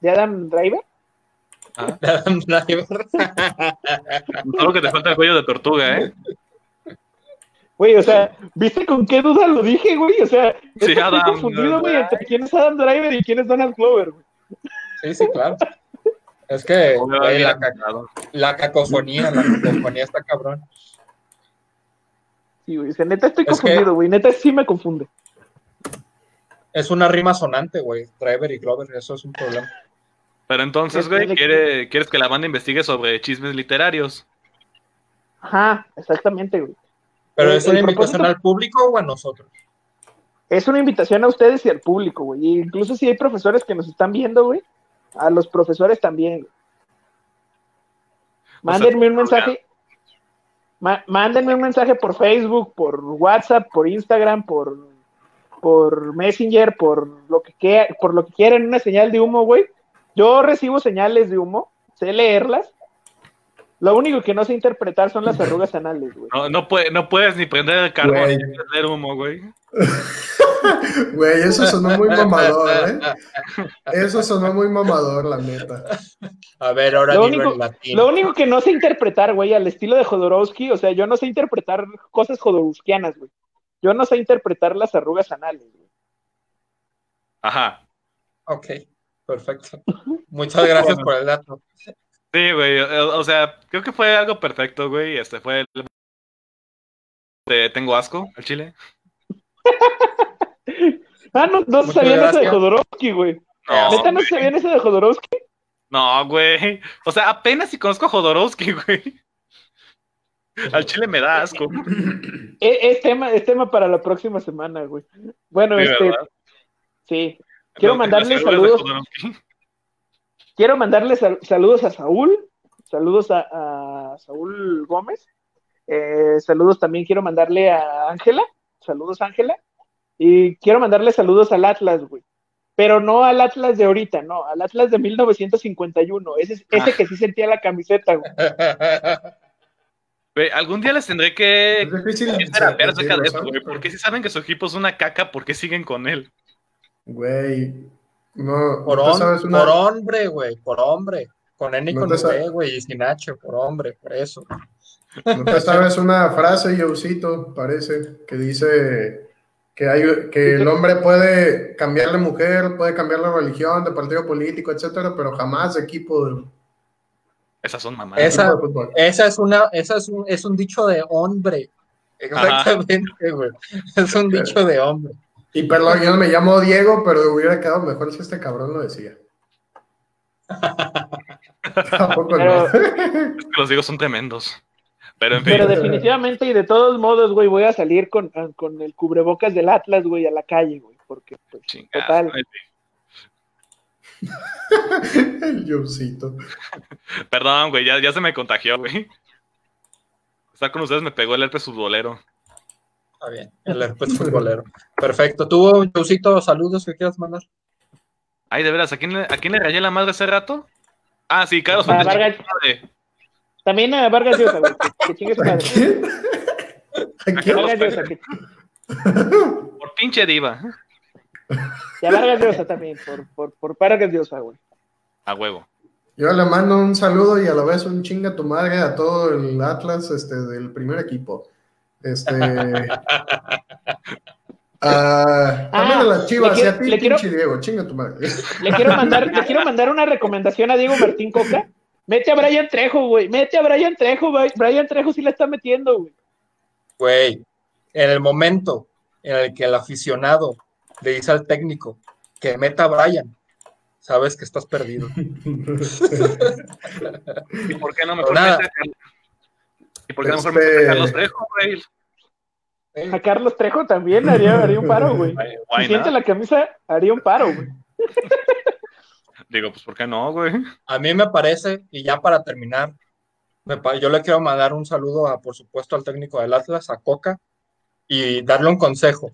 D: de Adam Driver.
C: Ah. <laughs> De Adam Driver. Solo que te falta el cuello de tortuga, ¿eh? <laughs>
D: Güey, o sea, ¿viste con qué duda lo dije, güey? O sea, sí, estoy Adam, confundido, güey, entre quién es Adam Driver y quién es Donald Glover, güey.
A: Sí, sí, claro. Es que la, la, cacofonía, la cacofonía está cabrón.
D: Sí, güey. neta estoy confundido, güey. Neta sí me confunde.
A: Es una rima sonante, güey. Driver y Glover, eso es un problema.
C: Pero entonces, güey, ¿quieres que la banda investigue sobre chismes literarios?
D: Ajá, exactamente, güey.
A: ¿Pero es una invitación al público o a nosotros?
D: Es una invitación a ustedes y al público, güey. incluso si hay profesores que nos están viendo, güey, a los profesores también. Mándenme un mensaje mándenme un mensaje por Facebook, por WhatsApp, por Instagram, por, por Messenger, por lo que por lo que quieran, una señal de humo, güey. Yo recibo señales de humo, sé leerlas. Lo único que no sé interpretar son las arrugas anales, güey.
C: No, no, no puedes ni prender el carbón ni prender humo, güey. <laughs>
B: Güey, eso sonó muy mamador, ¿eh? Eso sonó muy mamador, la neta.
A: A ver, ahora
D: lo único, Lo único que no sé interpretar, güey, al estilo de Jodorowsky, o sea, yo no sé interpretar cosas jodorowskianas, güey. Yo no sé interpretar las arrugas anales, güey.
C: Ajá.
A: Ok, perfecto. Muchas gracias por el dato.
C: Sí, güey, o sea, creo que fue algo perfecto, güey. Este fue el... Tengo asco al chile. <laughs>
D: ah, no, no sabían eso de Jodorowsky, güey. No, ¿Neta no sabían eso de Jodorowsky?
C: No, güey. O sea, apenas si conozco a Jodorowsky, güey. Al chile me da asco.
D: Es, tema, es tema para la próxima semana, güey. Bueno, este. Sí. Quiero mandarle saludos. Quiero mandarle saludos a Saúl. Saludos a, Saúl Gómez. Eh, saludos también quiero mandarle a Ángela. Saludos, Ángela. Y quiero mandarle saludos al Atlas, güey pero no al Atlas de ahorita, no, al Atlas de 1951, ese, ese ah. que sí sentía la camiseta, güey. <laughs>
C: algún día les tendré que. Es difícil acerca de eso, güey. Porque si saben que su equipo es una caca, ¿por qué siguen con él?
B: Güey. No,
A: por, por hombre, güey, por hombre. Con N y con V, güey, y sin H, por hombre, por eso.
B: No te sabes una frase, Yosito, parece, que dice que, hay, que el hombre puede cambiar de mujer, puede cambiar la religión, de partido político, etcétera, pero jamás de equipo de,
C: esas son mamadas.
A: Esa, esa es una, esa es un, es un dicho de hombre. Exactamente, güey. Es un dicho de hombre.
B: Y perdón, yo no me llamo Diego, pero hubiera quedado mejor si este cabrón lo decía. <laughs>
C: Tampoco no. <laughs> los Diegos son tremendos. Pero, en fin.
D: pero definitivamente y de todos modos, güey, voy a salir con, con el cubrebocas del Atlas, güey, a la calle, güey, porque pues, total. <laughs>
B: el Jobcito.
C: Perdón, güey, ya, se me contagió, güey. Estar con ustedes me pegó el herpes futbolero.
A: Está bien, el <laughs> herpes futbolero. Perfecto. ¿Tú, Josito, saludos que quieras mandar?
C: Ay, de veras, ¿a quién, ¿a quién le rayé la madre hace rato? Ah, sí, Carlos
D: a Vargas... También a Vargas Llosa, güey. Que, chingue su madre. <laughs>
C: Vargas Por pinche diva.
D: Y a Vargas Llosa también, por, por, por Vargas Llosa, güey.
C: A huevo.
B: Yo le mando un saludo y a la vez un chinga tu madre a todo el Atlas este, del primer equipo. Este. <laughs> Ah, también a las chivas y a ti, pinche Diego, chinga tu madre. <laughs>
D: Le quiero, mandar, le quiero mandar una recomendación a Diego Martín Coca. Mete a Brian Trejo, güey. Mete a Brian Trejo, güey. Brian Trejo sí la está metiendo, güey.
A: Güey, en el momento en el que el aficionado le dice al técnico que meta a Brian, sabes que estás perdido. <laughs>
C: ¿Y por qué no mejor mete ¿Y por qué mejor mete a este- Carlos Trejo, güey?
D: A Carlos Trejo también haría, haría un paro, güey. Si siente la camisa, haría un paro, güey.
C: Digo, pues, ¿por qué no, güey?
A: A mí me parece, y ya para terminar, yo le quiero mandar un saludo, a, por supuesto, al técnico del Atlas, a Coca, y darle un consejo.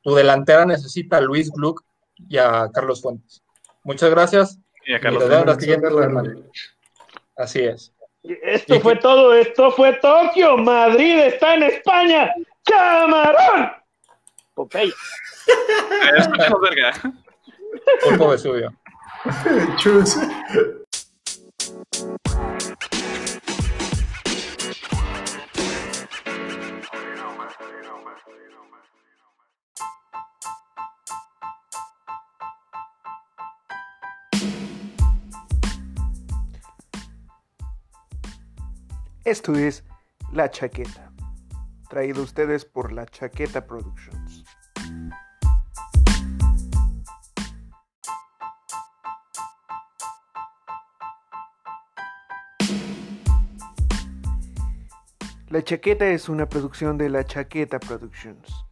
A: Tu delantera necesita a Luis Gluck y a Carlos Fuentes. Muchas gracias.
C: Y a Carlos Fuentes.
A: Así es.
D: Esto fue todo, esto fue Tokio, Madrid está en España, camarón. Popeye.
C: Escuchamos verga.
A: Pulpo Vesubio. <laughs> Chus.
E: Esto es La Chaqueta, traído a ustedes por La Chaqueta Productions. La Chaqueta es una producción de La Chaqueta Productions.